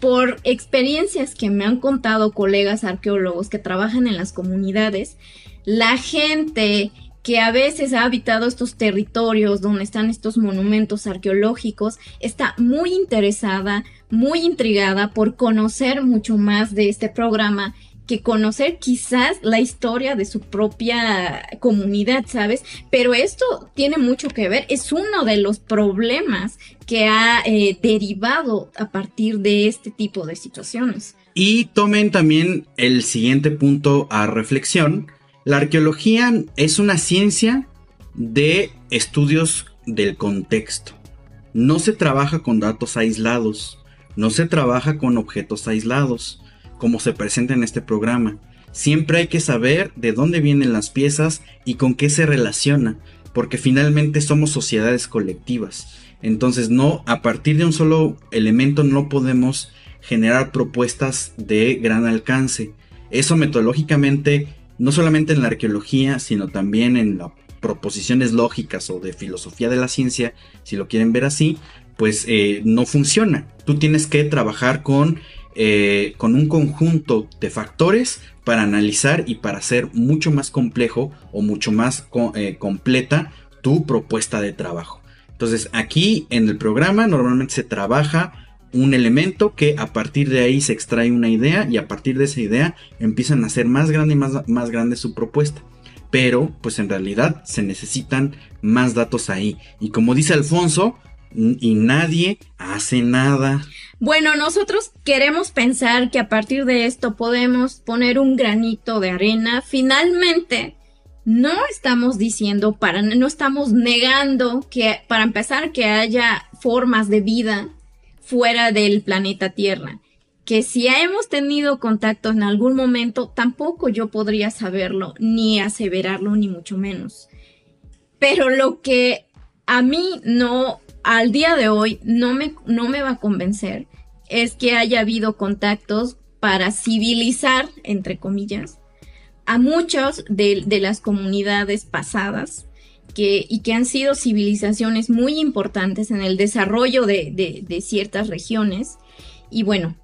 por experiencias que me han contado colegas arqueólogos que trabajan en las comunidades, la gente que a veces ha habitado estos territorios donde están estos monumentos arqueológicos, está muy interesada, muy intrigada por conocer mucho más de este programa que conocer quizás la historia de su propia comunidad, ¿sabes? Pero esto tiene mucho que ver, es uno de los problemas que ha eh, derivado a partir de este tipo de situaciones. Y tomen también el siguiente punto a reflexión. La arqueología es una ciencia de estudios del contexto. No se trabaja con datos aislados, no se trabaja con objetos aislados como se presenta en este programa. Siempre hay que saber de dónde vienen las piezas y con qué se relaciona, porque finalmente somos sociedades colectivas. Entonces no, a partir de un solo elemento no podemos generar propuestas de gran alcance. Eso metodológicamente, no solamente en la arqueología, sino también en las proposiciones lógicas o de filosofía de la ciencia, si lo quieren ver así, pues eh, no funciona. Tú tienes que trabajar con eh, con un conjunto de factores para analizar y para hacer mucho más complejo o mucho más eh, completa tu propuesta de trabajo. Entonces aquí en el programa normalmente se trabaja un elemento que a partir de ahí se extrae una idea y a partir de esa idea empiezan a hacer más grande y más, más grande su propuesta. Pero pues en realidad se necesitan más datos ahí. Y como dice Alfonso, y nadie hace nada. Bueno, nosotros queremos pensar que a partir de esto podemos poner un granito de arena. Finalmente, no estamos diciendo para, no estamos negando que, para empezar, que haya formas de vida fuera del planeta Tierra. Que si hemos tenido contacto en algún momento, tampoco yo podría saberlo, ni aseverarlo, ni mucho menos. Pero lo que a mí no al día de hoy no me, no me va a convencer es que haya habido contactos para civilizar, entre comillas, a muchos de, las comunidades pasadas que, y que han sido civilizaciones muy importantes en el desarrollo de, de ciertas regiones. Y bueno,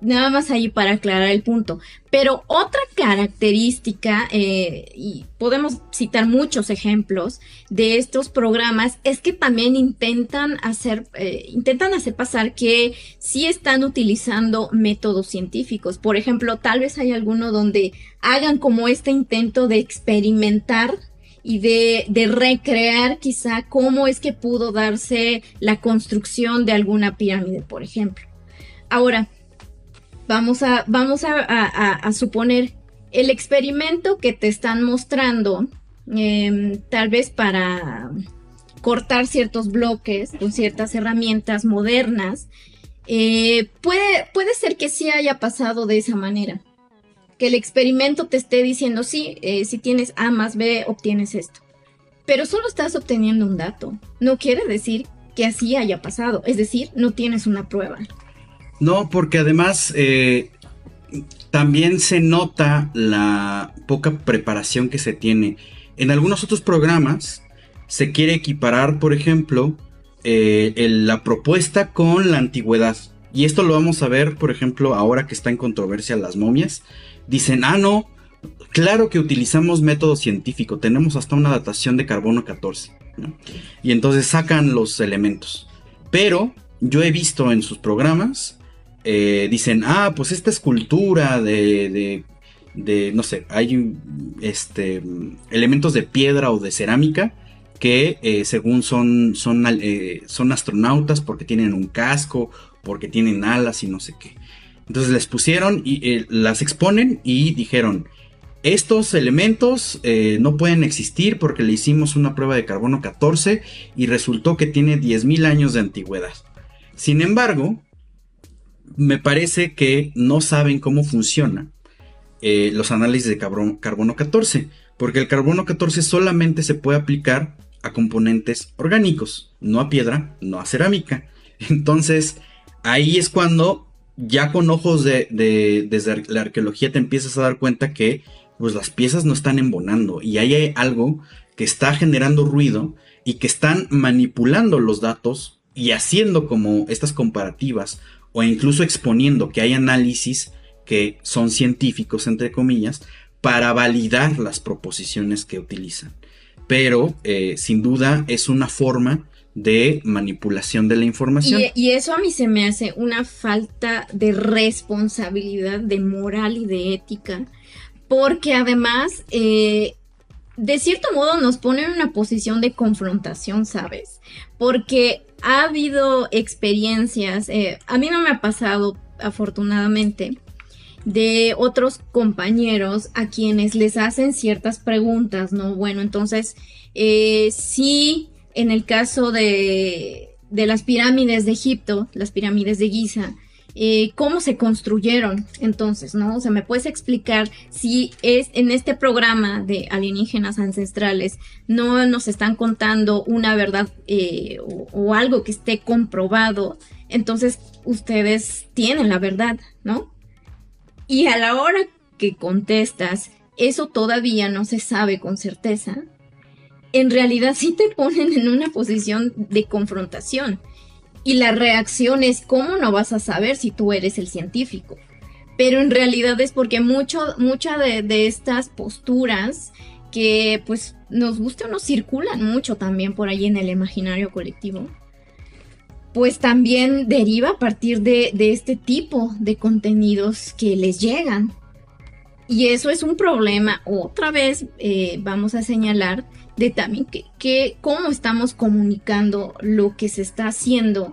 nada más ahí para aclarar el punto. Pero otra característica, eh, y podemos citar muchos ejemplos de estos programas, es que también intentan hacer, eh, intentan hacer pasar que sí están utilizando métodos científicos. Por ejemplo, tal vez hay alguno donde hagan como este intento de experimentar y de, de, recrear quizá cómo es que pudo darse la construcción de alguna pirámide, por ejemplo. Ahora, Vamos a, vamos a, suponer el experimento que te están mostrando, em, tal vez para cortar ciertos bloques con ciertas herramientas modernas, eh, puede, puede ser que sí haya pasado de esa manera. Que el experimento te esté diciendo, sí, eh, si tienes A más B, obtienes esto. Pero solo estás obteniendo un dato. No quiere decir que así haya pasado. Es decir, no tienes una prueba. No, porque además eh, también se nota la poca preparación que se tiene. En algunos otros programas se quiere equiparar, por ejemplo, eh, la propuesta con la antigüedad. Y esto lo vamos a ver, por ejemplo, ahora que está en controversia las momias. Dicen, ah, no, claro que utilizamos método científico, tenemos hasta una datación de carbono 14. Y entonces sacan los elementos. Pero yo he visto en sus programas eh, dicen, ah, pues esta escultura de, de, no sé, hay este, elementos de piedra o de cerámica que eh, según son, son, eh, son astronautas porque tienen un casco porque tienen alas y no sé qué. Entonces les pusieron y las exponen y dijeron, estos elementos no pueden existir porque le hicimos una prueba de carbono 14 y resultó que tiene 10.000 años de antigüedad. Sin embargo, me parece que no saben cómo funciona eh, los análisis de carbono, carbono 14, porque el carbono 14 solamente se puede aplicar a componentes orgánicos, no a piedra, no a cerámica. Entonces, ahí es cuando ya con ojos de, desde la arqueología te empiezas a dar cuenta que pues las piezas no están embonando y hay algo que está generando ruido y que están manipulando los datos y haciendo como estas comparativas o incluso exponiendo que hay análisis que son científicos entre comillas para validar las proposiciones que utilizan. Pero eh, sin duda es una forma de manipulación de la información. Y, eso a mí se me hace una falta de responsabilidad, de moral y de ética, porque además, eh, de cierto modo, nos pone en una posición de confrontación, ¿sabes? Porque ha habido experiencias, eh, a mí no me ha pasado, afortunadamente, de otros compañeros a quienes les hacen ciertas preguntas, ¿no? Bueno, entonces, eh, sí en el caso de, las pirámides de Egipto, las pirámides de Giza, eh, cómo se construyeron entonces, ¿no? O sea, ¿me puedes explicar si es en este programa de alienígenas ancestrales no nos están contando una verdad eh, o, algo que esté comprobado? Entonces ustedes tienen la verdad, ¿no? Y a la hora que contestas, eso todavía no se sabe con certeza en realidad sí te ponen en una posición de confrontación. Y la reacción es, ¿cómo no vas a saber si tú eres el científico? Pero en realidad es porque mucho, muchas de, estas posturas que pues nos gusta o nos circulan mucho también por ahí en el imaginario colectivo, pues también deriva a partir de, este tipo de contenidos que les llegan. Y eso es un problema, otra vez eh, vamos a señalar, de también que, cómo estamos comunicando lo que se está haciendo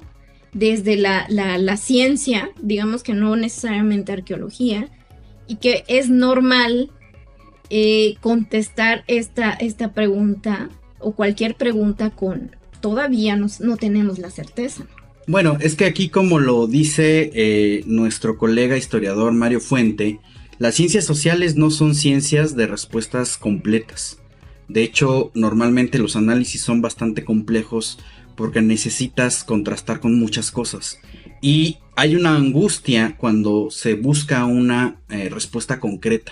desde la, ciencia, digamos que no necesariamente arqueología, y que es normal eh, contestar esta, esta pregunta o cualquier pregunta con todavía no tenemos la certeza. Bueno, es que aquí como lo dice eh, nuestro colega historiador Mario Fuente, las ciencias sociales no son ciencias de respuestas completas. De hecho, normalmente los análisis son bastante complejos porque necesitas contrastar con muchas cosas. Y hay una angustia cuando se busca una eh, respuesta concreta.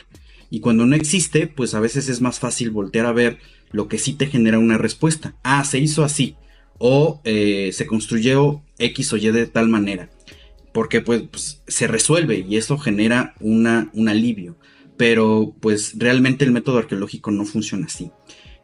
Y cuando no existe, pues a veces es más fácil voltear a ver lo que sí te genera una respuesta. Ah, se hizo así. O eh, se construyó X o Y de tal manera. Porque pues, pues se resuelve y eso genera una, un alivio pero pues realmente el método arqueológico no funciona así.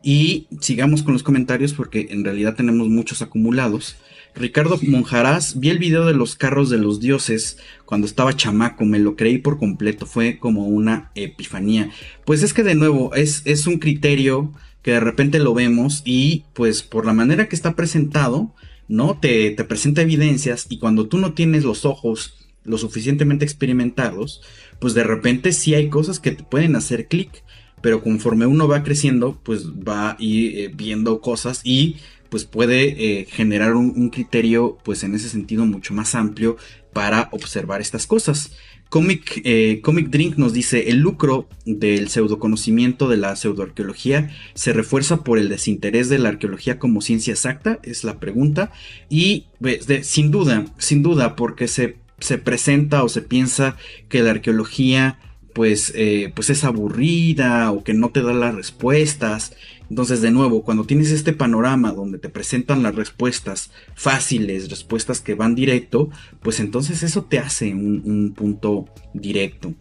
Y sigamos con los comentarios porque en realidad tenemos muchos acumulados. Ricardo Monjarás, vi el video de los carros de los dioses cuando estaba chamaco, me lo creí por completo, fue como una epifanía. Pues es que de nuevo es, es un criterio que de repente lo vemos y pues por la manera que está presentado, ¿no? Te, te presenta evidencias y cuando tú no tienes los ojos lo suficientemente experimentados, pues de repente sí hay cosas que te pueden hacer clic, pero conforme uno va creciendo, pues va ir eh, viendo cosas y pues puede eh, generar un, criterio pues en ese sentido mucho más amplio para observar estas cosas. Comic, eh, Comic Drink nos dice, el lucro del pseudoconocimiento de la pseudoarqueología se refuerza por el desinterés de la arqueología como ciencia exacta, es la pregunta, y pues, sin duda, sin duda, porque se se presenta o se piensa que la arqueología pues, eh, pues es aburrida o que no te da las respuestas. Entonces, de nuevo, cuando tienes este panorama donde te presentan las respuestas fáciles, respuestas que van directo, pues entonces eso te hace un, un punto directo.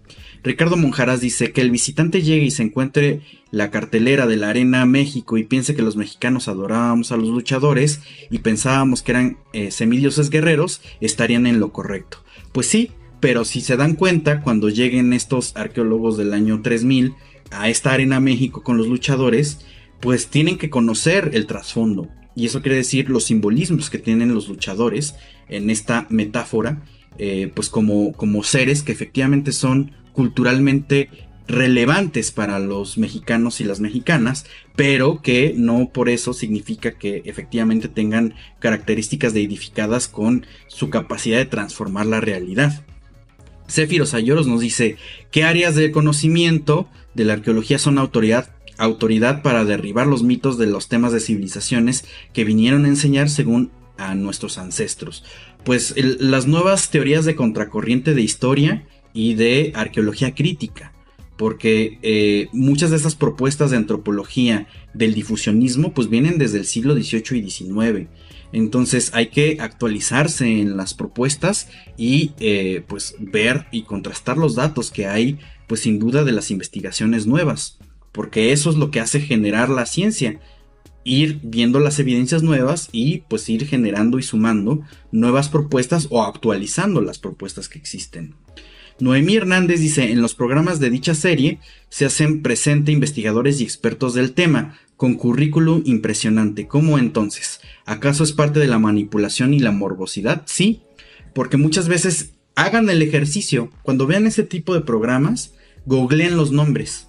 Ricardo Monjaras dice que el visitante llegue y se encuentre la cartelera de la Arena México y piense que los mexicanos adorábamos a los luchadores y pensábamos que eran eh, semidioses guerreros, estarían en lo correcto. Pues sí, pero si se dan cuenta, cuando lleguen estos arqueólogos del año 3000 a esta Arena México con los luchadores, pues tienen que conocer el trasfondo. y eso quiere decir los simbolismos que tienen los luchadores en esta metáfora, eh, pues como, como seres que efectivamente son culturalmente relevantes para los mexicanos y las mexicanas, pero que no por eso significa que efectivamente tengan características identificadas con su capacidad de transformar la realidad. Céfiros Ayoros nos dice, ¿qué áreas de conocimiento de la arqueología son autoridad, autoridad para derribar los mitos de los temas de civilizaciones que vinieron a enseñar según a nuestros ancestros? Pues las nuevas teorías de contracorriente de historia y de arqueología crítica porque eh, muchas de esas propuestas de antropología del difusionismo pues vienen desde el siglo XVIII y XIX. Entonces hay que actualizarse en las propuestas y eh, pues ver y contrastar los datos que hay pues sin duda de las investigaciones nuevas, porque eso es lo que hace generar la ciencia, ir viendo las evidencias nuevas y pues ir generando y sumando nuevas propuestas o actualizando las propuestas que existen. Noemí Hernández dice, en los programas de dicha serie se hacen presente investigadores y expertos del tema, con currículum impresionante. ¿Cómo entonces? ¿Acaso es parte de la manipulación y la morbosidad? Sí, porque muchas veces hagan el ejercicio, cuando vean ese tipo de programas, googleen los nombres.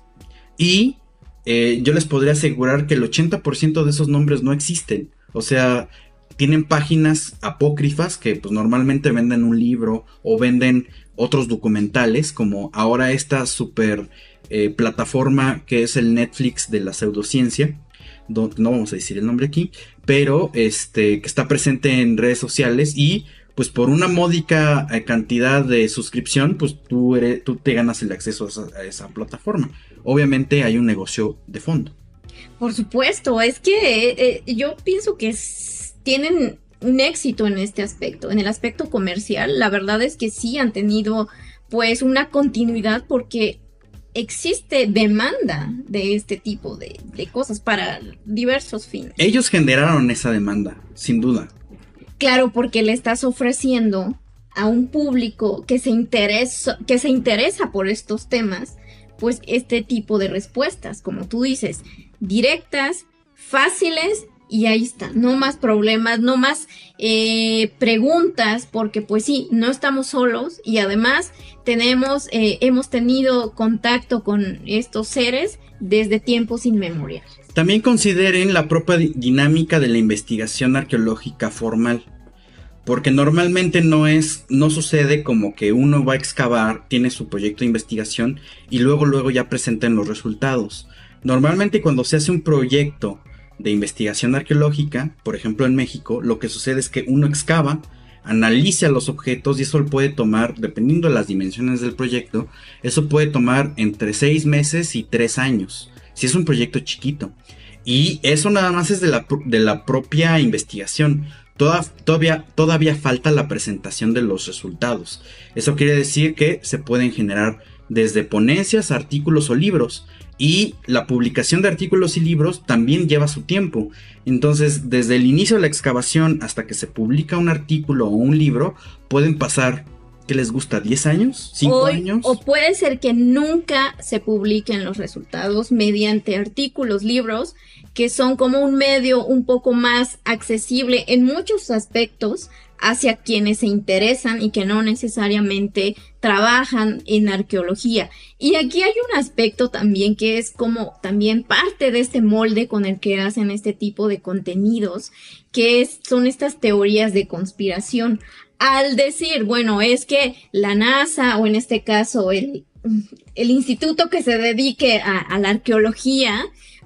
Y eh, yo les podría asegurar que el 80% de esos nombres no existen. O sea, tienen páginas apócrifas que pues normalmente venden un libro o venden otros documentales, como ahora esta super eh, plataforma que es el Netflix de la pseudociencia, no vamos a decir el nombre aquí, pero este, que está presente en redes sociales y pues por una módica eh, cantidad de suscripción, pues tú, eres, tú te ganas el acceso a esa, plataforma. Obviamente hay un negocio de fondo. Por supuesto, es que eh, yo pienso que tienen un éxito en este aspecto. En el aspecto comercial, la verdad es que sí han tenido pues una continuidad porque existe demanda de este tipo de, cosas para diversos fines. Ellos generaron esa demanda, sin duda. Claro, porque le estás ofreciendo a un público que se interesa, que se interesa por estos temas, pues este tipo de respuestas, como tú dices, directas, fáciles y ahí está, no más problemas, no más eh, preguntas, porque pues sí, no estamos solos y además tenemos, eh, hemos tenido contacto con estos seres desde tiempos inmemoriales. También consideren la propia dinámica de la investigación arqueológica formal. Porque normalmente no es, no sucede como que uno va a excavar, tiene su proyecto de investigación y luego luego ya presenten los resultados. Normalmente cuando se hace un proyecto de investigación arqueológica, por ejemplo en México, lo que sucede es que uno excava, analiza los objetos y eso puede tomar, dependiendo de las dimensiones del proyecto, eso puede tomar entre seis meses y tres años, si es un proyecto chiquito. Y eso nada más es de la, de la propia investigación. todavía, todavía falta la presentación de los resultados. Eso quiere decir que se pueden generar desde ponencias, artículos o libros y la publicación de artículos y libros también lleva su tiempo. Entonces, desde el inicio de la excavación hasta que se publica un artículo o un libro, pueden pasar, ¿qué les gusta? ¿10 años? ¿5 años? O puede ser que nunca se publiquen los resultados mediante artículos, libros, que son como un medio un poco más accesible en muchos aspectos hacia quienes se interesan y que no necesariamente trabajan en arqueología. Y aquí hay un aspecto también que es como también parte de este molde con el que hacen este tipo de contenidos, que son estas teorías de conspiración. Al decir, bueno, es que la NASA o en este caso el, el instituto que se dedique a la arqueología,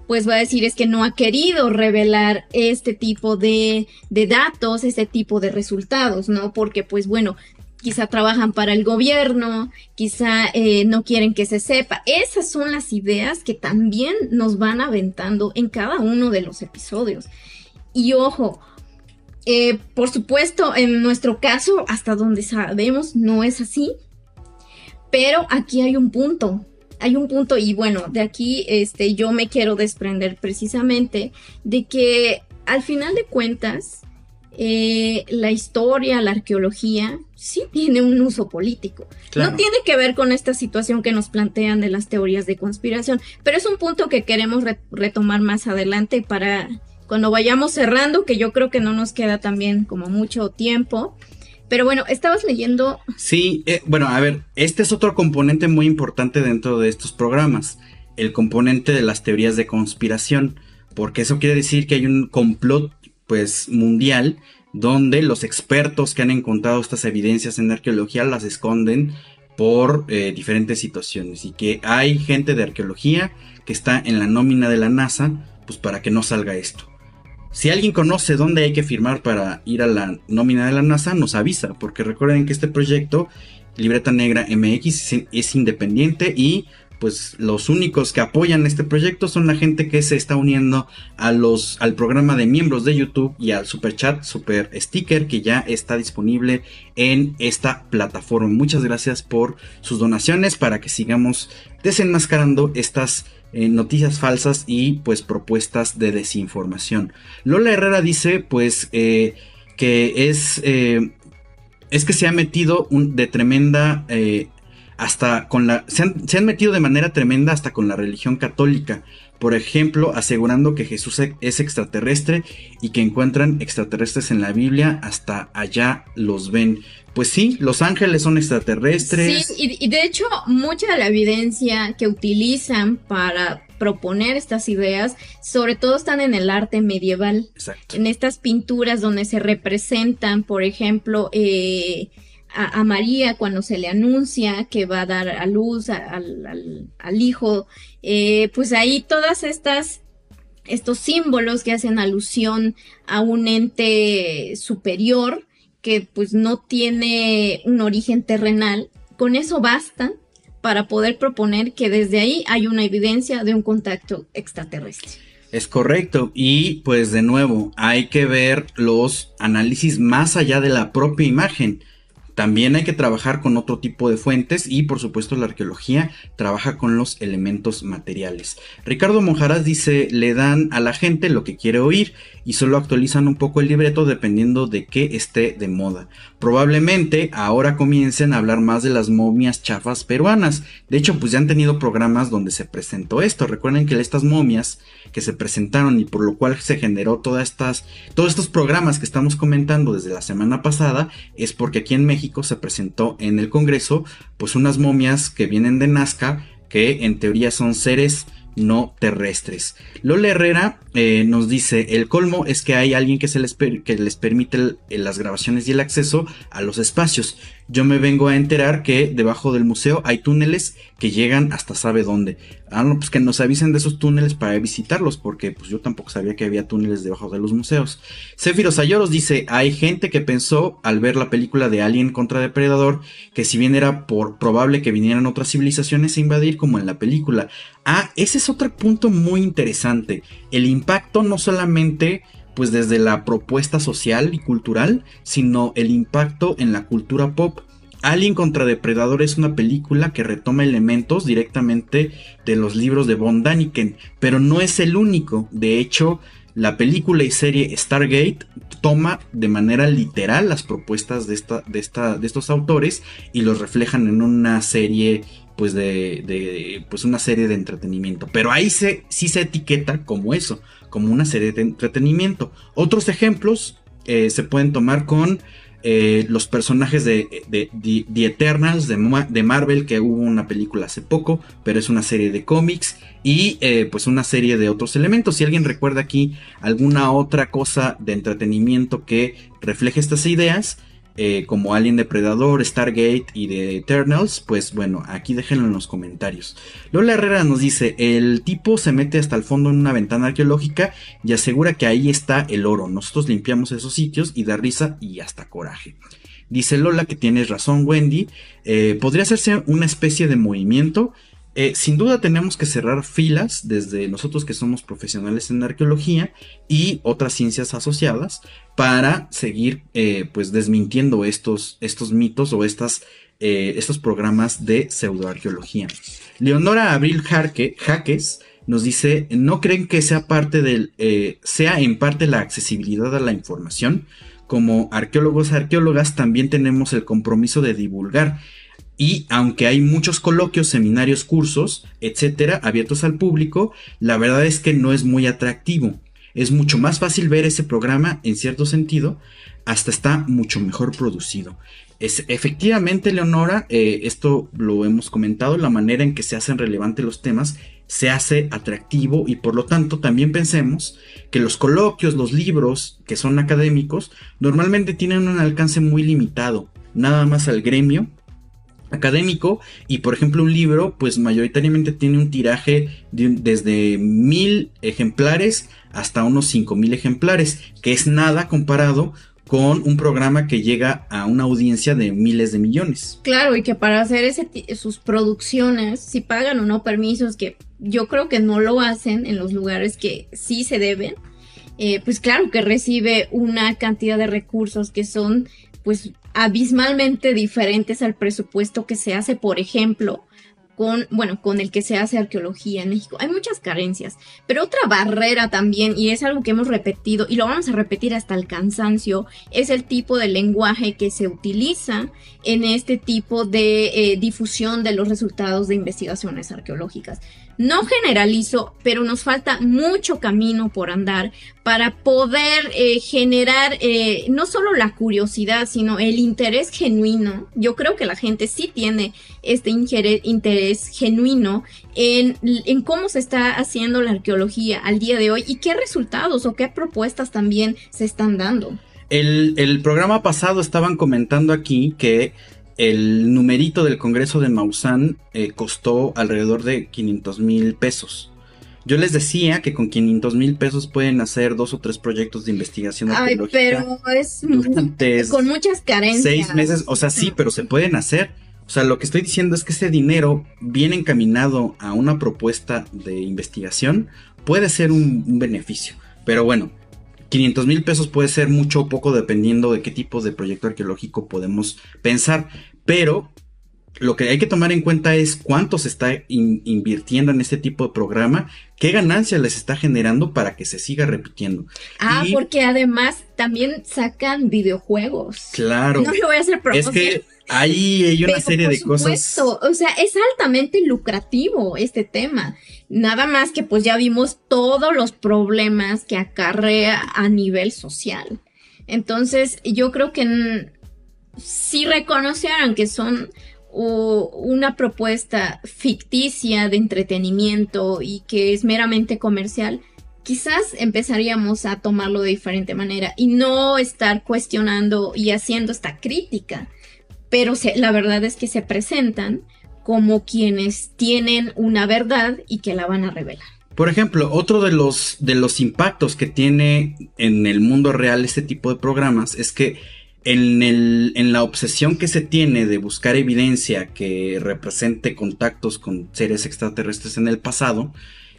pues va a decir es que no ha querido revelar este tipo de, datos, este tipo de resultados, ¿no? Porque pues bueno, quizá trabajan para el gobierno, quizá eh, no quieren que se sepa. Esas son las ideas que también nos van aventando en cada uno de los episodios. Y ojo, eh, por supuesto, en nuestro caso, hasta donde sabemos, no es así. Pero aquí hay un punto hay un punto y bueno, de aquí este, yo me quiero desprender precisamente de que al final de cuentas eh, la historia, la arqueología, sí tiene un uso político. No tiene que ver con esta situación que nos plantean de las teorías de conspiración, pero es un punto que queremos retomar más adelante para cuando vayamos cerrando, que yo creo que no nos queda también como mucho tiempo. Pero bueno, estabas leyendo. Sí, eh, bueno, a ver, este es otro componente muy importante dentro de estos programas, el componente de las teorías de conspiración, porque eso quiere decir que hay un complot, pues, mundial, donde los expertos que han encontrado estas evidencias en arqueología las esconden por eh, diferentes situaciones y que hay gente de arqueología que está en la nómina de la NASA, pues para que no salga esto. Si alguien conoce dónde hay que firmar para ir a la nómina de la NASA, nos avisa, porque recuerden que este proyecto, Libreta Negra MX, es independiente y pues los únicos que apoyan este proyecto son la gente que se está uniendo a los, al programa de miembros de YouTube y al super chat, super sticker que ya está disponible en esta plataforma. Muchas gracias por sus donaciones para que sigamos desenmascarando estas eh, noticias falsas y pues propuestas de desinformación. Lola Herrera dice pues eh, que es, eh, es que se ha metido un, de tremenda hasta con la se han, se han, metido de manera tremenda hasta con la religión católica por ejemplo, asegurando que Jesús e-, es extraterrestre y que encuentran extraterrestres en la Biblia, hasta allá los ven. Pues sí, los ángeles son extraterrestres. Sí, y, de hecho, mucha de la evidencia que utilizan para proponer estas ideas, sobre todo están en el arte medieval. Exacto. En estas pinturas donde se representan, por ejemplo, eh, a, María cuando se le anuncia que va a dar a luz al, hijo, eh, pues ahí todas estas estos símbolos que hacen alusión a un ente superior que pues no tiene un origen terrenal, con eso basta para poder proponer que desde ahí hay una evidencia de un contacto extraterrestre. Es correcto. Y pues de nuevo, hay que ver los análisis más allá de la propia imagen. También hay que trabajar con otro tipo de fuentes y por supuesto la arqueología trabaja con los elementos materiales. Ricardo Monjaras dice, le dan a la gente lo que quiere oír y solo actualizan un poco el libreto dependiendo de qué esté de moda. Probablemente ahora comiencen a hablar más de las momias chafas peruanas. De hecho, pues ya han tenido programas donde se presentó esto. Recuerden que estas momias que se presentaron y por lo cual se generó todas estas, todos estos programas que estamos comentando desde la semana pasada es porque aquí en México se presentó en el Congreso pues unas momias que vienen de Nazca que en teoría son seres no terrestres. Lola Herrera eh, nos dice, el colmo es que hay alguien que, se les, que les permite las grabaciones y el acceso a los espacios yo me vengo a enterar que debajo del museo hay túneles que llegan hasta sabe dónde. Ah, no, pues que nos avisen de esos túneles para visitarlos, porque pues yo tampoco sabía que había túneles debajo de los museos. Céfiro Sayoros dice, hay gente que pensó al ver la película de Alien contra Depredador, que si bien era por probable que vinieran otras civilizaciones a invadir como en la película. Ah, ese es otro punto muy interesante. El impacto no solamente pues desde la propuesta social y cultural, sino el impacto en la cultura pop. Alien contra Depredador es una película que retoma elementos directamente de los libros de Von Daniken, pero no es el único. De hecho, la película y serie Stargate toma de manera literal las propuestas de, esta, de, esta, de estos autores y los reflejan en una serie pues de, pues una serie de entretenimiento. Pero ahí se, sí se etiqueta como eso, como una serie de entretenimiento. Otros ejemplos eh, se pueden tomar con eh, los personajes de, The Eternals de, de, Marvel, que hubo una película hace poco, pero es una serie de cómics y eh, pues una serie de otros elementos. Si alguien recuerda aquí alguna otra cosa de entretenimiento que refleje estas ideas, eh, como Alien Depredador, Stargate y The Eternals, pues bueno, aquí déjenlo en los comentarios. Lola Herrera nos dice, el tipo se mete hasta el fondo en una ventana arqueológica y asegura que ahí está el oro. Nosotros limpiamos esos sitios y da risa y hasta coraje. Dice Lola que tienes razón Wendy, eh, podría hacerse una especie de movimiento eh, sin duda tenemos que cerrar filas desde nosotros que somos profesionales en arqueología y otras ciencias asociadas para seguir eh, pues desmintiendo estos, estos mitos o estas, eh, estos programas de pseudoarqueología. Leonora Abril Jaques nos dice, ¿no creen que sea parte del, sea en parte la accesibilidad a la información? Como arqueólogos, arqueólogas también tenemos el compromiso de divulgar y aunque hay muchos coloquios, seminarios, cursos, etcétera, abiertos al público, la verdad es que no es muy atractivo. es mucho más fácil ver ese programa en cierto sentido, hasta está mucho mejor producido. Es, efectivamente, Leonora, eh, esto lo hemos comentado, la manera en que se hacen relevantes los temas se hace atractivo y por lo tanto también pensemos que los coloquios, los libros que son académicos, normalmente tienen un alcance muy limitado, nada más al gremio académico y por ejemplo un libro pues mayoritariamente tiene un tiraje de desde mil ejemplares hasta unos cinco mil ejemplares que es nada comparado con un programa que llega a una audiencia de miles de millones. Claro, y que para hacer ese sus producciones, si pagan o no permisos, que yo creo que no lo hacen en los lugares que sí se deben, eh, pues claro que recibe una cantidad de recursos que son pues abismalmente diferentes al presupuesto que se hace, por ejemplo, con, bueno, con el que se hace arqueología en México. Hay muchas carencias, pero otra barrera también, y es algo que hemos repetido y lo vamos a repetir hasta el cansancio, es el tipo de lenguaje que se utiliza en este tipo de eh, difusión de los resultados de investigaciones arqueológicas. No generalizo, pero nos falta mucho camino por andar para poder eh, generar eh, no solo la curiosidad, sino el interés genuino. Yo creo que la gente sí tiene este interés genuino en, en, cómo se está haciendo la arqueología al día de hoy y qué resultados o qué propuestas también se están dando. El, el programa pasado estaban comentando aquí que el numerito del Congreso de Maussan eh, costó alrededor de 500 mil pesos. Yo les decía que con 500 mil pesos pueden hacer dos o tres proyectos de investigación Ay, pero es con muchas carencias. Seis meses, o sea, sí, pero se pueden hacer. O sea, lo que estoy diciendo es que ese dinero bien encaminado a una propuesta de investigación puede ser un beneficio. Pero bueno, 500 mil pesos puede ser mucho o poco dependiendo de qué tipo de proyecto arqueológico podemos pensar, pero lo que hay que tomar en cuenta es cuánto se está invirtiendo en este tipo de programa, qué ganancias les está generando para que se siga repitiendo. Ah, porque además también sacan videojuegos. Claro. No lo voy a hacer promoción. Es que ahí hay una serie de cosas. O sea, es altamente lucrativo este tema. Nada más que pues ya vimos todos los problemas que acarrea a nivel social. Entonces, yo creo que si reconocieran que son una propuesta ficticia de entretenimiento y que es meramente comercial, quizás empezaríamos a tomarlo de diferente manera y no estar cuestionando y haciendo esta crítica. Pero la verdad es que se presentan como quienes tienen una verdad y que la van a revelar. Por ejemplo, otro de los, de los impactos que tiene en el mundo real este tipo de programas es que en, el, en la obsesión que se tiene de buscar evidencia que represente contactos con seres extraterrestres en el pasado,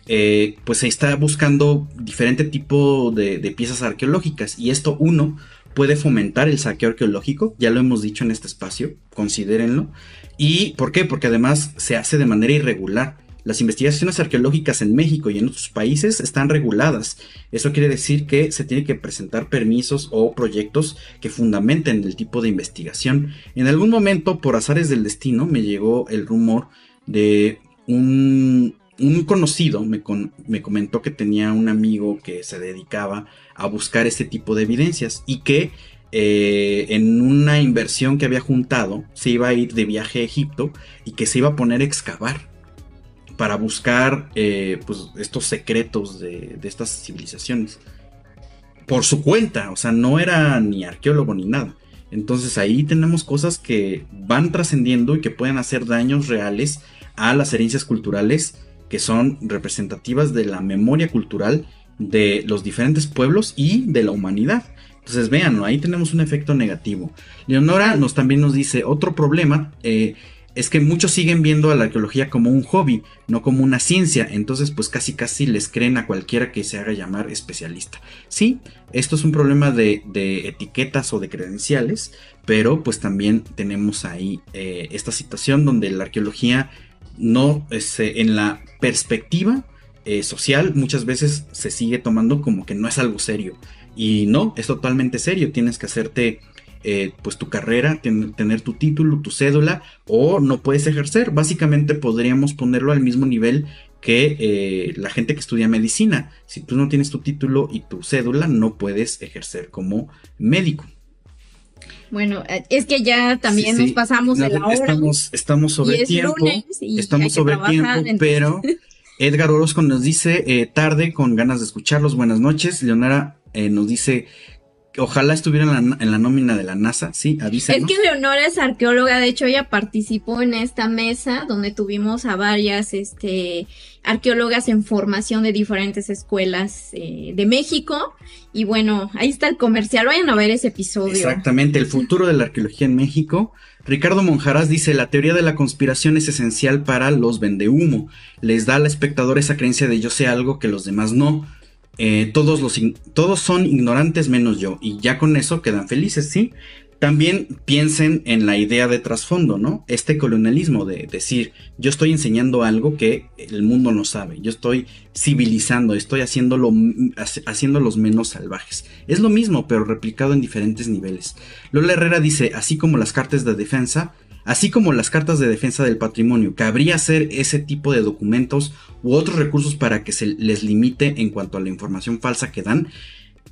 eh, pues se está buscando diferente tipo de, de, piezas arqueológicas. Y esto, uno, puede fomentar el saqueo arqueológico, ya lo hemos dicho en este espacio, considérenlo. ¿Y por qué? Porque además se hace de manera irregular. Las investigaciones arqueológicas en México y en otros países están reguladas. Eso quiere decir que se tiene que presentar permisos o proyectos que fundamenten el tipo de investigación. En algún momento, por azares del destino, me llegó el rumor de un, un conocido, me, me comentó que tenía un amigo que se dedicaba a buscar este tipo de evidencias y que eh, en una inversión que había juntado, se iba a ir de viaje a Egipto y que se iba a poner a excavar para buscar eh, pues, estos secretos de, de, estas civilizaciones. Por su cuenta, o sea, no era ni arqueólogo ni nada. Entonces ahí tenemos cosas que van trascendiendo y que pueden hacer daños reales a las herencias culturales que son representativas de la memoria cultural de los diferentes pueblos y de la humanidad. Entonces, véanlo, ahí tenemos un efecto negativo. Leonora nos también nos dice, otro problema eh, es que muchos siguen viendo a la arqueología como un hobby, no como una ciencia. Entonces, pues casi casi les creen a cualquiera que se haga llamar especialista. Sí, esto es un problema de, etiquetas o de credenciales, pero pues también tenemos ahí eh, esta situación donde la arqueología no es, este, en la perspectiva eh, social muchas veces se sigue tomando como que no es algo serio. Y no, es totalmente serio. Tienes que hacerte eh, pues tu carrera, tener tu título, tu cédula, o no puedes ejercer. Básicamente podríamos ponerlo al mismo nivel que eh, la gente que estudia medicina. Si tú no tienes tu título y tu cédula, no puedes ejercer como médico. Bueno, eh, es que ya también nos pasamos de la hora. Estamos, estamos sobre tiempo. estamos sobre tiempo, pero Edgar Orozco nos dice eh, tarde con ganas de escucharlos. Buenas noches. Leonora nos dice Ojalá estuviera en la, nómina de la NASA, sí, avísenos. Es que Leonora es arqueóloga, de hecho ella participó en esta mesa donde tuvimos a varias este, arqueólogas en formación de diferentes escuelas eh, de México. Y bueno, ahí está el comercial, vayan a ver ese episodio. Exactamente, el futuro de la arqueología en México. Ricardo Monjaras dice, la teoría de la conspiración es esencial para los vendehumo. Les da al espectador esa creencia de yo sé algo que los demás no eh, todos, los, todos son ignorantes menos yo, y ya con eso quedan felices, ¿sí? También piensen en la idea de trasfondo, ¿no? Este colonialismo de decir, yo estoy enseñando algo que el mundo no sabe, yo estoy civilizando, estoy haciéndolo, haciéndolos menos salvajes. Es lo mismo, pero replicado en diferentes niveles. Lola Herrera dice, así como las cartas de defensa, así como las cartas de defensa del patrimonio, cabría hacer ese tipo de documentos u otros recursos para que se les limite en cuanto a la información falsa que dan.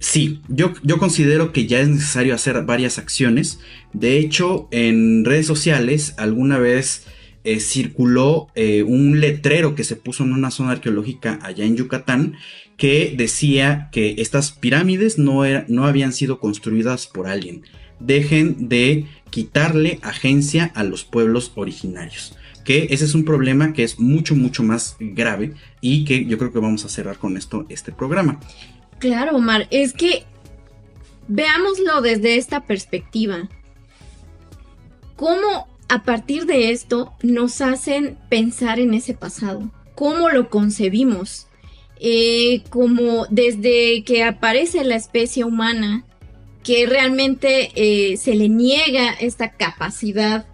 Sí, yo, yo considero que ya es necesario hacer varias acciones. De hecho, en redes sociales alguna vez eh, circuló eh, un letrero que se puso en una zona arqueológica allá en Yucatán que decía que estas pirámides no, no habían sido construidas por alguien. Dejen de quitarle agencia a los pueblos originarios. Que ese es un problema que es mucho, mucho más grave y que yo creo que vamos a cerrar con esto este programa. Claro, Omar, es que veámoslo desde esta perspectiva. ¿Cómo a partir de esto nos hacen pensar en ese pasado? ¿Cómo lo concebimos? Eh, como desde que aparece la especie humana, que realmente eh, se le niega esta capacidad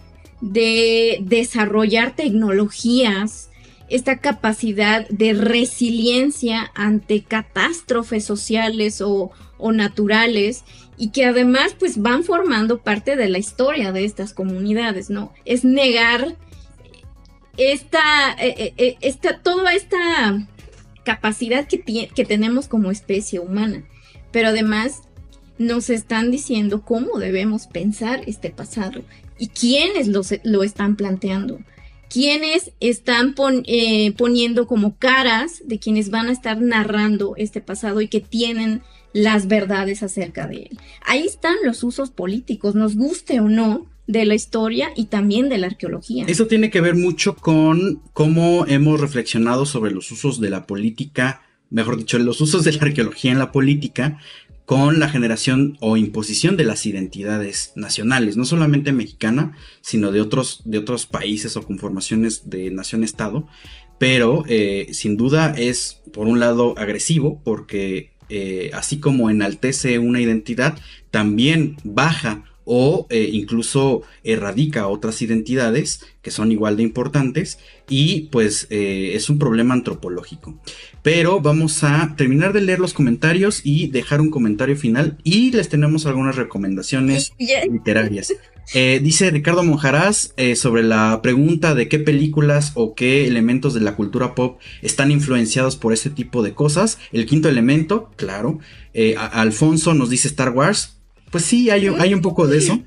de desarrollar tecnologías, esta capacidad de resiliencia ante catástrofes sociales o, naturales y que además pues van formando parte de la historia de estas comunidades, ¿no? Es negar esta, eh, eh, esta toda esta capacidad que, que tenemos como especie humana, pero además nos están diciendo cómo debemos pensar este pasado y quiénes lo, están planteando. Quiénes están eh, poniendo como caras de quienes van a estar narrando este pasado y que tienen las verdades acerca de él. Ahí están los usos políticos, nos guste o no, de la historia y también de la arqueología. Eso tiene que ver mucho con cómo hemos reflexionado sobre los usos de la política, mejor dicho, los usos de la arqueología en la política con la generación o imposición de las identidades nacionales, no solamente mexicana, sino de otros, de otros países o conformaciones de nación-estado, pero eh, sin duda es, por un lado, agresivo, porque eh, así como enaltece una identidad, también baja o eh, incluso erradica otras identidades que son igual de importantes y pues es un problema antropológico. Pero vamos a terminar de leer los comentarios y dejar un comentario final y les tenemos algunas recomendaciones literarias. Eh, dice Ricardo Monjarás eh, sobre la pregunta de qué películas o qué elementos de la cultura pop están influenciados por este tipo de cosas. El quinto elemento, claro. Eh, Alfonso nos dice Star Wars. Pues sí, hay, hay un poco de eso.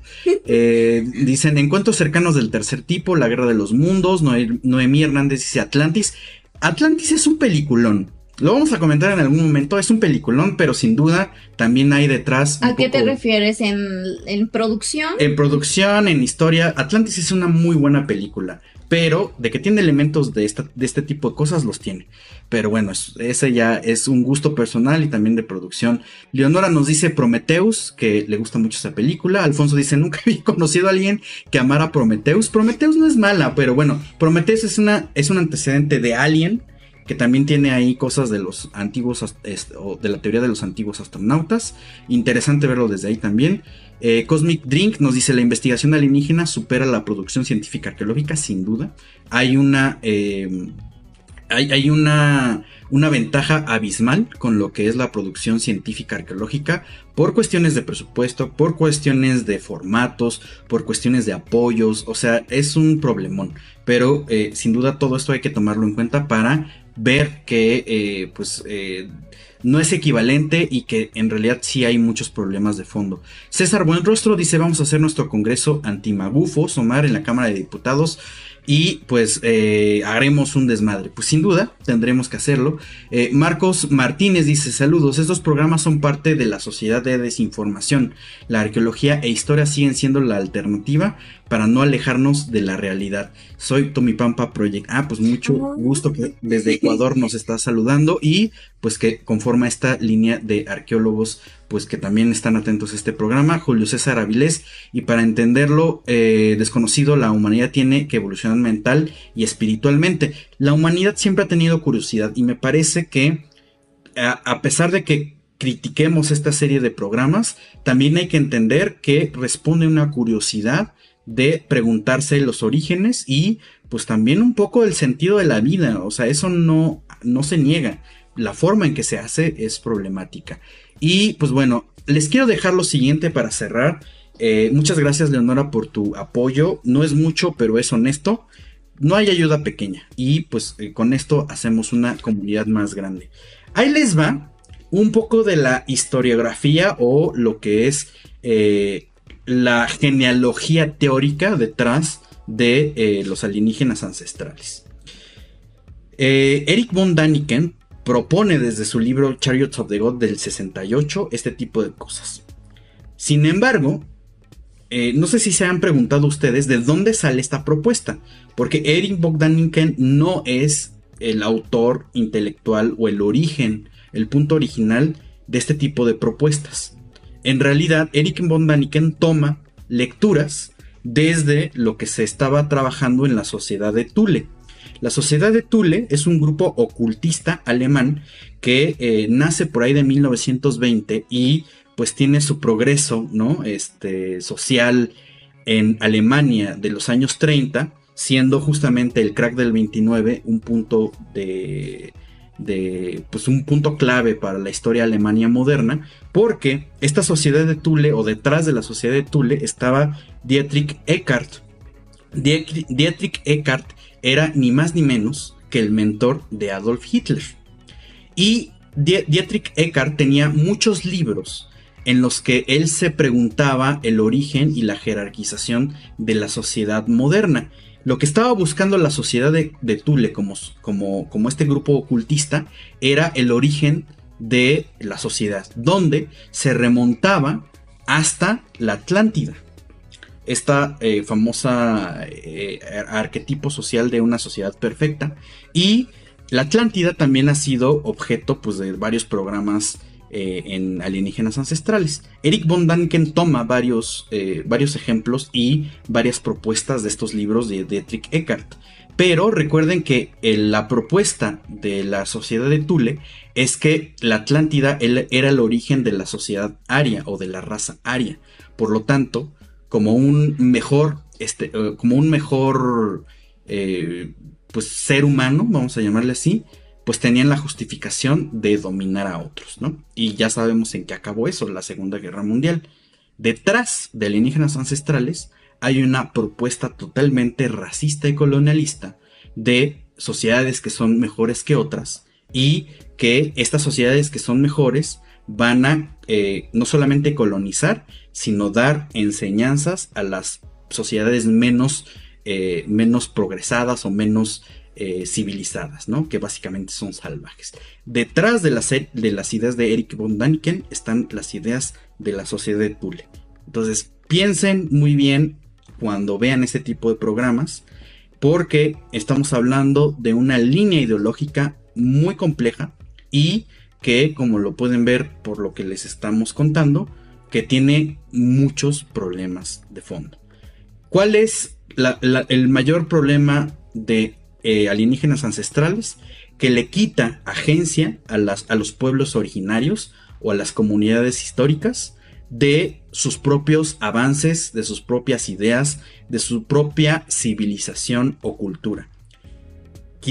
dicen encuentros cercanos del tercer tipo, La Guerra de los Mundos. Noemí Hernández dice Atlantis. Atlantis es un peliculón. Lo vamos a comentar en algún momento. Es un peliculón, pero sin duda también hay detrás. ¿A qué te refieres? ¿En, producción? En producción, en historia. Atlantis es una muy buena película. Pero de que tiene elementos de, de este tipo de cosas, los tiene. Pero bueno, ese ya es un gusto personal y también de producción. Leonora nos dice Prometheus, que le gusta mucho esa película. Alfonso dice, nunca había conocido a alguien que amara Prometheus. Prometheus no es mala, pero bueno, Prometheus es, una, es un antecedente de Alien que también tiene ahí cosas de los antiguos, de la teoría de los antiguos astronautas. Interesante verlo desde ahí también. Eh, Cosmic Drink nos dice la investigación alienígena supera la producción científica arqueológica, sin duda. Hay una, eh, hay, una, una ventaja abismal con lo que es la producción científica arqueológica por cuestiones de presupuesto, por cuestiones de formatos, por cuestiones de apoyos, o sea, es un problemón. Pero eh, sin duda todo esto hay que tomarlo en cuenta para ver que eh, pues no es equivalente y que en realidad sí hay muchos problemas de fondo. César Buenrostro dice vamos a hacer nuestro congreso antimagufo, Somar en la Cámara de Diputados y pues eh, haremos un desmadre. Pues sin duda tendremos que hacerlo. Eh, Marcos Martínez dice saludos, estos programas son parte de la sociedad de desinformación. La arqueología e historia siguen siendo la alternativa para no alejarnos de la realidad. Soy Tommy Pampa Project. Ah, pues mucho gusto que desde Ecuador nos está saludando y pues que conforma esta línea de arqueólogos pues que también están atentos a este programa, Julio César Avilés, y para entenderlo eh, desconocido, la humanidad tiene que evolucionar mental y espiritualmente. La humanidad siempre ha tenido curiosidad y me parece que a, pesar de que critiquemos esta serie de programas, también hay que entender que responde una curiosidad de preguntarse los orígenes y pues también un poco el sentido de la vida, o sea, eso no, no se niega, la forma en que se hace es problemática. Y pues bueno, les quiero dejar lo siguiente para cerrar. Eh, muchas gracias Leonora por tu apoyo. No es mucho, pero es honesto. No hay ayuda pequeña. Y pues eh, con esto hacemos una comunidad más grande. Ahí les va un poco de la historiografía o lo que es eh, la genealogía teórica detrás de los alienígenas ancestrales. Eric von Daniken propone desde su libro Chariots of the God del 68 este tipo de cosas. Sin embargo, eh, no sé si se han preguntado ustedes de dónde sale esta propuesta, porque Eric Bogdaniken no es el autor intelectual o el origen, el punto original de este tipo de propuestas. En realidad, Eric Bogdaniken toma lecturas desde lo que se estaba trabajando en la sociedad de Thule. La Sociedad de Thule es un grupo ocultista alemán que eh, nace por ahí de 1920 y pues tiene su progreso, ¿no? Este, social en Alemania de los años 30, siendo justamente el crack del 29 un punto de, de pues un punto clave para la historia alemania moderna, porque esta sociedad de Thule o detrás de la sociedad de Thule estaba Dietrich Eckart. Dietrich Eckart era ni más ni menos que el mentor de Adolf Hitler. Y Dietrich Eckart tenía muchos libros en los que él se preguntaba el origen y la jerarquización de la sociedad moderna. Lo que estaba buscando la sociedad de, de Thule como, como, como este grupo ocultista era el origen de la sociedad, donde se remontaba hasta la Atlántida esta eh, famosa eh, arquetipo social de una sociedad perfecta. Y la Atlántida también ha sido objeto pues, de varios programas eh, en alienígenas ancestrales. Eric von Daniken toma varios, varios ejemplos y varias propuestas de estos libros de Dietrich Eckart. Pero recuerden que la propuesta de la sociedad de Thule es que la Atlántida era el origen de la sociedad aria o de la raza aria. Por lo tanto, como un mejor, este, eh, como un mejor, eh, pues ser humano, vamos a llamarle así, pues tenían la justificación de dominar a otros, ¿no? Y ya sabemos en qué acabó eso, la Segunda Guerra Mundial. Detrás de alienígenas ancestrales hay una propuesta totalmente racista y colonialista de sociedades que son mejores que otras y que estas sociedades que son mejores van a eh, no solamente colonizar, sino dar enseñanzas a las sociedades menos, eh, menos progresadas o menos eh, civilizadas, ¿no? Que básicamente son salvajes. Detrás de las, de las ideas de Eric von Daniken están las ideas de la sociedad de Thule. Entonces, piensen muy bien cuando vean este tipo de programas, porque estamos hablando de una línea ideológica muy compleja y que, como lo pueden ver por lo que les estamos contando, que tiene muchos problemas de fondo. ¿Cuál es el mayor problema de eh, alienígenas ancestrales? Que le quita agencia a, las, a los pueblos originarios o a las comunidades históricas de sus propios avances, de sus propias ideas, de su propia civilización o cultura.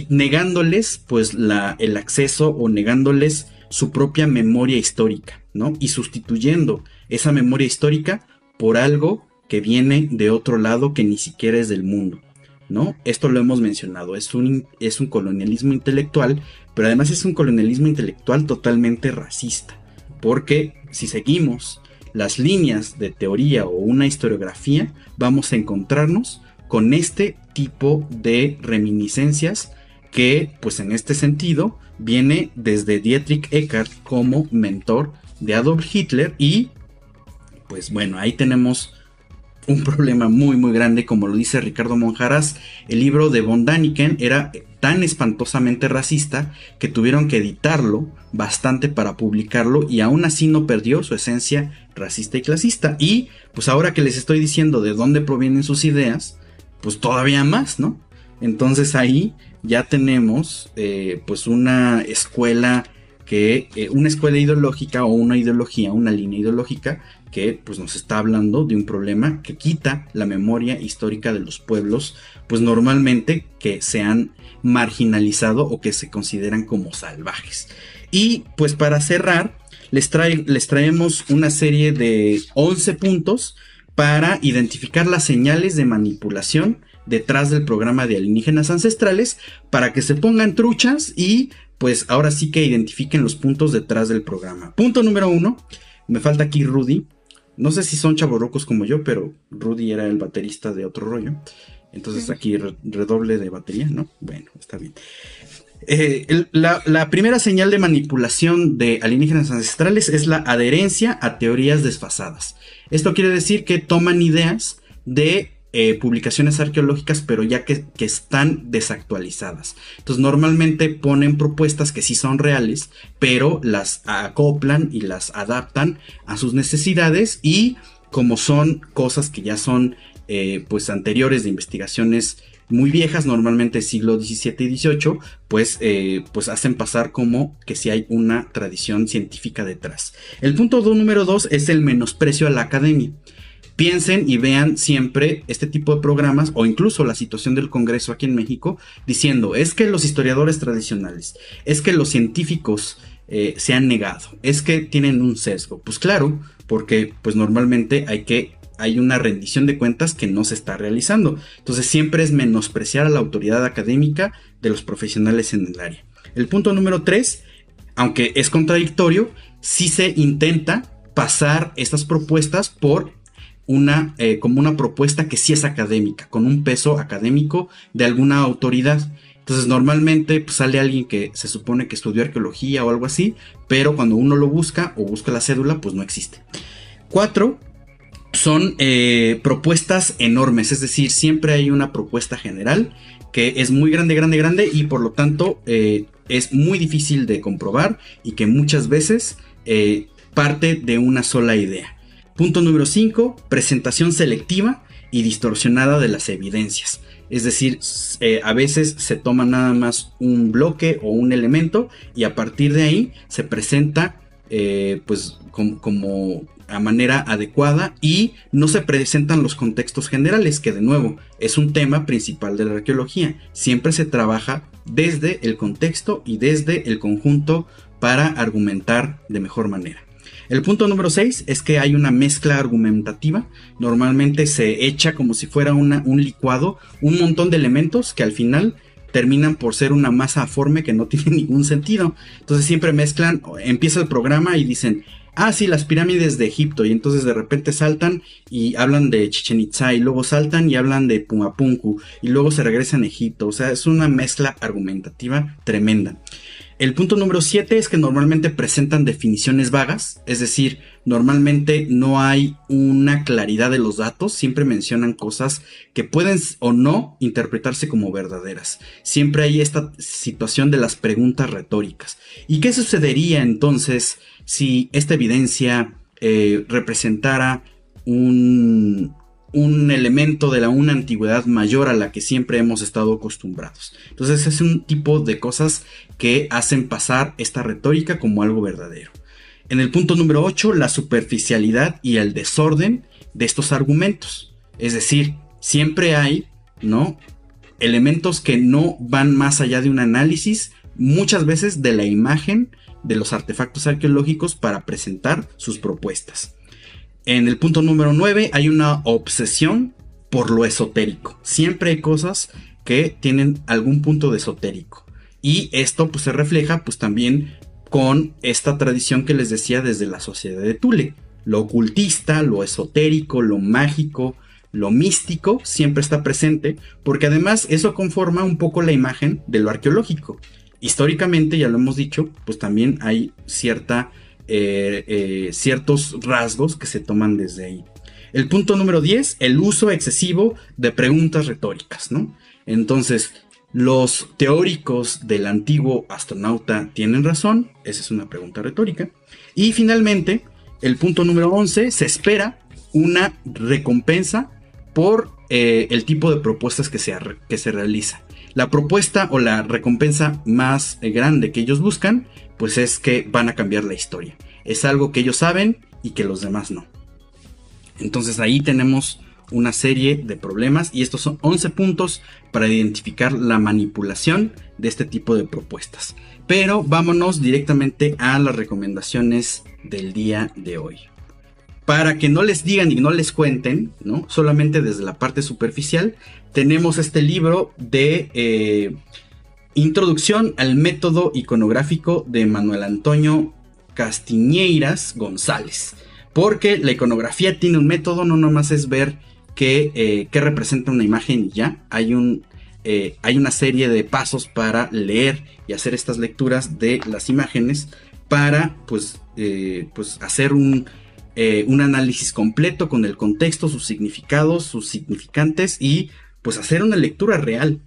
Negándoles pues la, el acceso o negándoles su propia memoria histórica, ¿no? Y sustituyendo esa memoria histórica por algo que viene de otro lado que ni siquiera es del mundo. ¿no? Esto lo hemos mencionado, es un, es un colonialismo intelectual, pero además es un colonialismo intelectual totalmente racista, porque si seguimos las líneas de teoría o una historiografía, vamos a encontrarnos con este tipo de reminiscencias que, pues en este sentido, viene desde Dietrich Eckart como mentor de Adolf Hitler y, pues bueno, ahí tenemos un problema muy muy grande, como lo dice Ricardo Monjaras, el libro de von Daniken era tan espantosamente racista que tuvieron que editarlo bastante para publicarlo y aún así no perdió su esencia racista y clasista. Y pues ahora que les estoy diciendo de dónde provienen sus ideas, pues todavía más, ¿no? Entonces ahí ya tenemos eh, pues una escuela que eh, una escuela ideológica o una ideología, una línea ideológica que pues nos está hablando de un problema que quita la memoria histórica de los pueblos, pues normalmente que se han marginalizado o que se consideran como salvajes. Y pues para cerrar, les, les traemos una serie de 11 puntos para identificar las señales de manipulación detrás del programa de alienígenas ancestrales para que se pongan truchas y pues ahora sí que identifiquen los puntos detrás del programa. Punto número uno, me falta aquí Rudy. No sé si son chavorrocos como yo, pero Rudy era el baterista de otro rollo. Entonces aquí redoble de batería, ¿no? Bueno, está bien. Eh, la, la, primera señal de manipulación de alienígenas ancestrales es la adherencia a teorías desfasadas. Esto quiere decir que toman ideas de eh, publicaciones arqueológicas, pero ya que, están desactualizadas. Entonces normalmente ponen propuestas que sí son reales, pero las acoplan y las adaptan a sus necesidades y como son cosas que ya son eh, pues anteriores de investigaciones muy viejas, normalmente siglo XVII y XVIII, pues, eh, pues hacen pasar como que si hay una tradición científica detrás. El punto número dos es el menosprecio a la academia piensen y vean siempre este tipo de programas o incluso la situación del Congreso aquí en México diciendo es que los historiadores tradicionales, es que los científicos eh, se han negado, es que tienen un sesgo. Pues claro, porque pues normalmente hay que hay una rendición de cuentas que no se está realizando. Entonces siempre es menospreciar a la autoridad académica de los profesionales en el área. El punto número tres, aunque es contradictorio, sí se intenta pasar estas propuestas por una, eh, como una propuesta que sí es académica, con un peso académico de alguna autoridad. Entonces normalmente pues, sale alguien que se supone que estudió arqueología o algo así, pero cuando uno lo busca o busca la cédula, pues no existe. Cuatro, son eh, propuestas enormes, es decir, siempre hay una propuesta general que es muy grande, grande, grande y por lo tanto eh, es muy difícil de comprobar y que muchas veces parte de una sola idea. Punto número 5, presentación selectiva y distorsionada de las evidencias. Es decir, eh, a veces se toma nada más un bloque o un elemento y a partir de ahí se presenta eh, pues como a manera adecuada y no se presentan los contextos generales, que de nuevo es un tema principal de la arqueología. Siempre se trabaja desde el contexto y desde el conjunto para argumentar de mejor manera. El punto número 6 es que hay una mezcla argumentativa. Normalmente se echa como si fuera un licuado un montón de elementos que al final terminan por ser una masa aforme que no tiene ningún sentido. Entonces siempre mezclan, empieza el programa y dicen, ah, sí, las pirámides de Egipto. Y entonces de repente saltan y hablan de Chichen Itza y luego saltan y hablan de Pumapunku y luego se regresan a Egipto. O sea, es una mezcla argumentativa tremenda. El punto número 7 es que normalmente presentan definiciones vagas, es decir, normalmente no hay una claridad de los datos, siempre mencionan cosas que pueden o no interpretarse como verdaderas. Siempre hay esta situación de las preguntas retóricas. ¿Y qué sucedería entonces si esta evidencia eh, representara un, un elemento de la una antigüedad mayor a la que siempre hemos estado acostumbrados. Entonces es un tipo de cosas que hacen pasar esta retórica como algo verdadero. En el punto número 8, la superficialidad y el desorden de estos argumentos. Es decir, siempre hay, ¿no? Elementos que no van más allá de un análisis, muchas veces de la imagen de los artefactos arqueológicos para presentar sus propuestas. En el punto número 9 hay una obsesión por lo esotérico. Siempre hay cosas que tienen algún punto de esotérico. Y esto pues se refleja pues también con esta tradición que les decía desde la sociedad de Tule. Lo ocultista, lo esotérico, lo mágico, lo místico siempre está presente, porque además eso conforma un poco la imagen de lo arqueológico. Históricamente, ya lo hemos dicho, pues también hay cierta, eh, eh, ciertos rasgos que se toman desde ahí. El punto número 10, el uso excesivo de preguntas retóricas, ¿no? Entonces, los teóricos del antiguo astronauta tienen razón, esa es una pregunta retórica. Y finalmente, el punto número 11, se espera una recompensa por eh, el tipo de propuestas que se, que se realiza. La propuesta o la recompensa más grande que ellos buscan, pues es que van a cambiar la historia. Es algo que ellos saben y que los demás no. Entonces ahí tenemos una serie de problemas y estos son 11 puntos para identificar la manipulación de este tipo de propuestas. Pero vámonos directamente a las recomendaciones del día de hoy. Para que no les digan y no les cuenten, ¿no? Solamente desde la parte superficial, tenemos este libro de eh, Introducción al método iconográfico de Manuel Antonio Castiñeiras González. Porque la iconografía tiene un método, no nomás es ver eh, que, representa una imagen y ya. Hay, un, eh, hay una serie de pasos para leer y hacer estas lecturas de las imágenes para pues, eh, pues hacer un, un análisis completo con el contexto, sus significados, sus significantes y pues hacer una lectura real.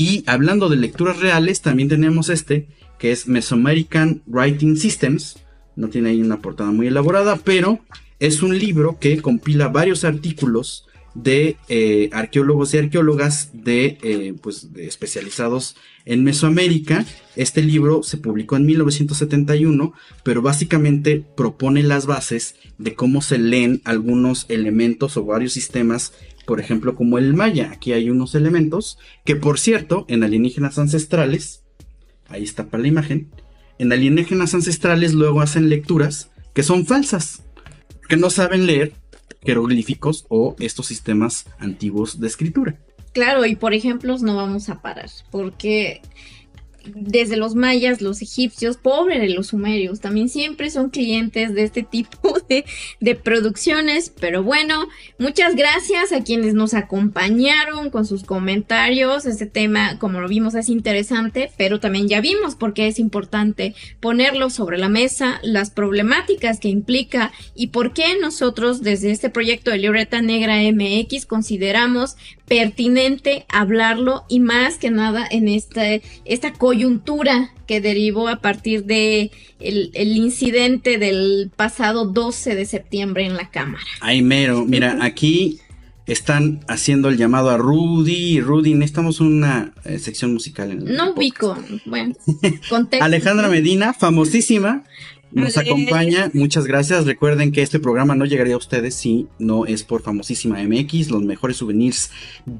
Y hablando de lecturas reales, también tenemos este, que es Mesoamerican Writing Systems. No tiene ahí una portada muy elaborada, pero es un libro que compila varios artículos de eh, arqueólogos y arqueólogas de, eh, pues, especializados en Mesoamérica. Este libro se publicó en 1971, pero básicamente propone las bases de cómo se leen algunos elementos o varios sistemas, por ejemplo, como el maya. Aquí hay unos elementos que, por cierto, en alienígenas ancestrales, ahí está para la imagen, en alienígenas ancestrales luego hacen lecturas que son falsas, que no saben leer jeroglíficos o estos sistemas antiguos de escritura. Claro, y por ejemplos no vamos a parar, porque desde los mayas, los egipcios, pobre de los sumerios, también siempre son clientes de este tipo de, de, producciones. Pero bueno, muchas gracias a quienes nos acompañaron con sus comentarios. Este tema, como lo vimos, es interesante, pero también ya vimos por qué es importante ponerlo sobre la mesa, las problemáticas que implica y por qué nosotros desde este proyecto de Libreta Negra MX consideramos pertinente hablarlo y más que nada en esta, esta coyuntura que derivó a partir de el, incidente del pasado 12 de septiembre en la Cámara. Ay, mero, mira, aquí están haciendo el llamado a Rudy. Rudy, necesitamos una eh, sección musical. En no ubico, bueno, Alejandra Medina, famosísima, nos acompaña. Muchas gracias. Recuerden que este programa no llegaría a ustedes si no es por famosísima MX, los mejores souvenirs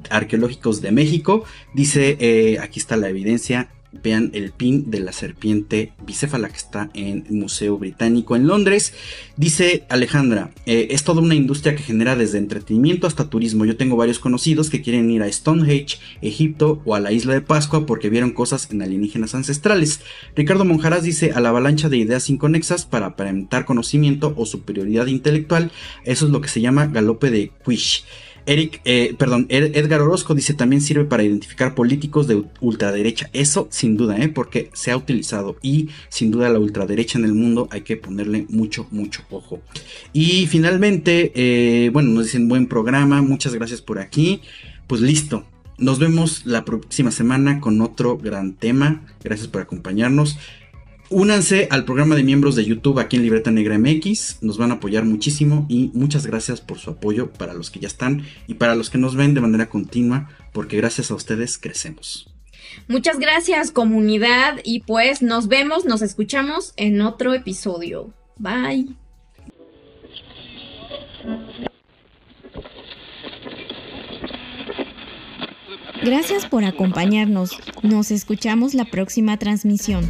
arqueológicos de México. Dice, eh, aquí está la evidencia vean el pin de la serpiente bicéfala que está en el Museo Británico en Londres. Dice Alejandra, eh, es toda una industria que genera desde entretenimiento hasta turismo. Yo tengo varios conocidos que quieren ir a Stonehenge, Egipto o a la isla de Pascua porque vieron cosas en alienígenas ancestrales. Ricardo Monjaras dice, a la avalancha de ideas inconexas para aparentar conocimiento o superioridad intelectual, eso es lo que se llama galope de Quish. Eric, eh, perdón, Edgar Orozco dice también sirve para identificar políticos de ultraderecha. Eso sin duda, ¿eh? porque se ha utilizado y sin duda la ultraderecha en el mundo hay que ponerle mucho, mucho ojo. Y finalmente, eh, bueno, nos dicen buen programa, muchas gracias por aquí. Pues listo, nos vemos la próxima semana con otro gran tema. Gracias por acompañarnos. Únanse al programa de miembros de YouTube aquí en Libreta Negra MX, nos van a apoyar muchísimo y muchas gracias por su apoyo para los que ya están y para los que nos ven de manera continua, porque gracias a ustedes crecemos. Muchas gracias comunidad y pues nos vemos, nos escuchamos en otro episodio. Bye. Gracias por acompañarnos. Nos escuchamos la próxima transmisión.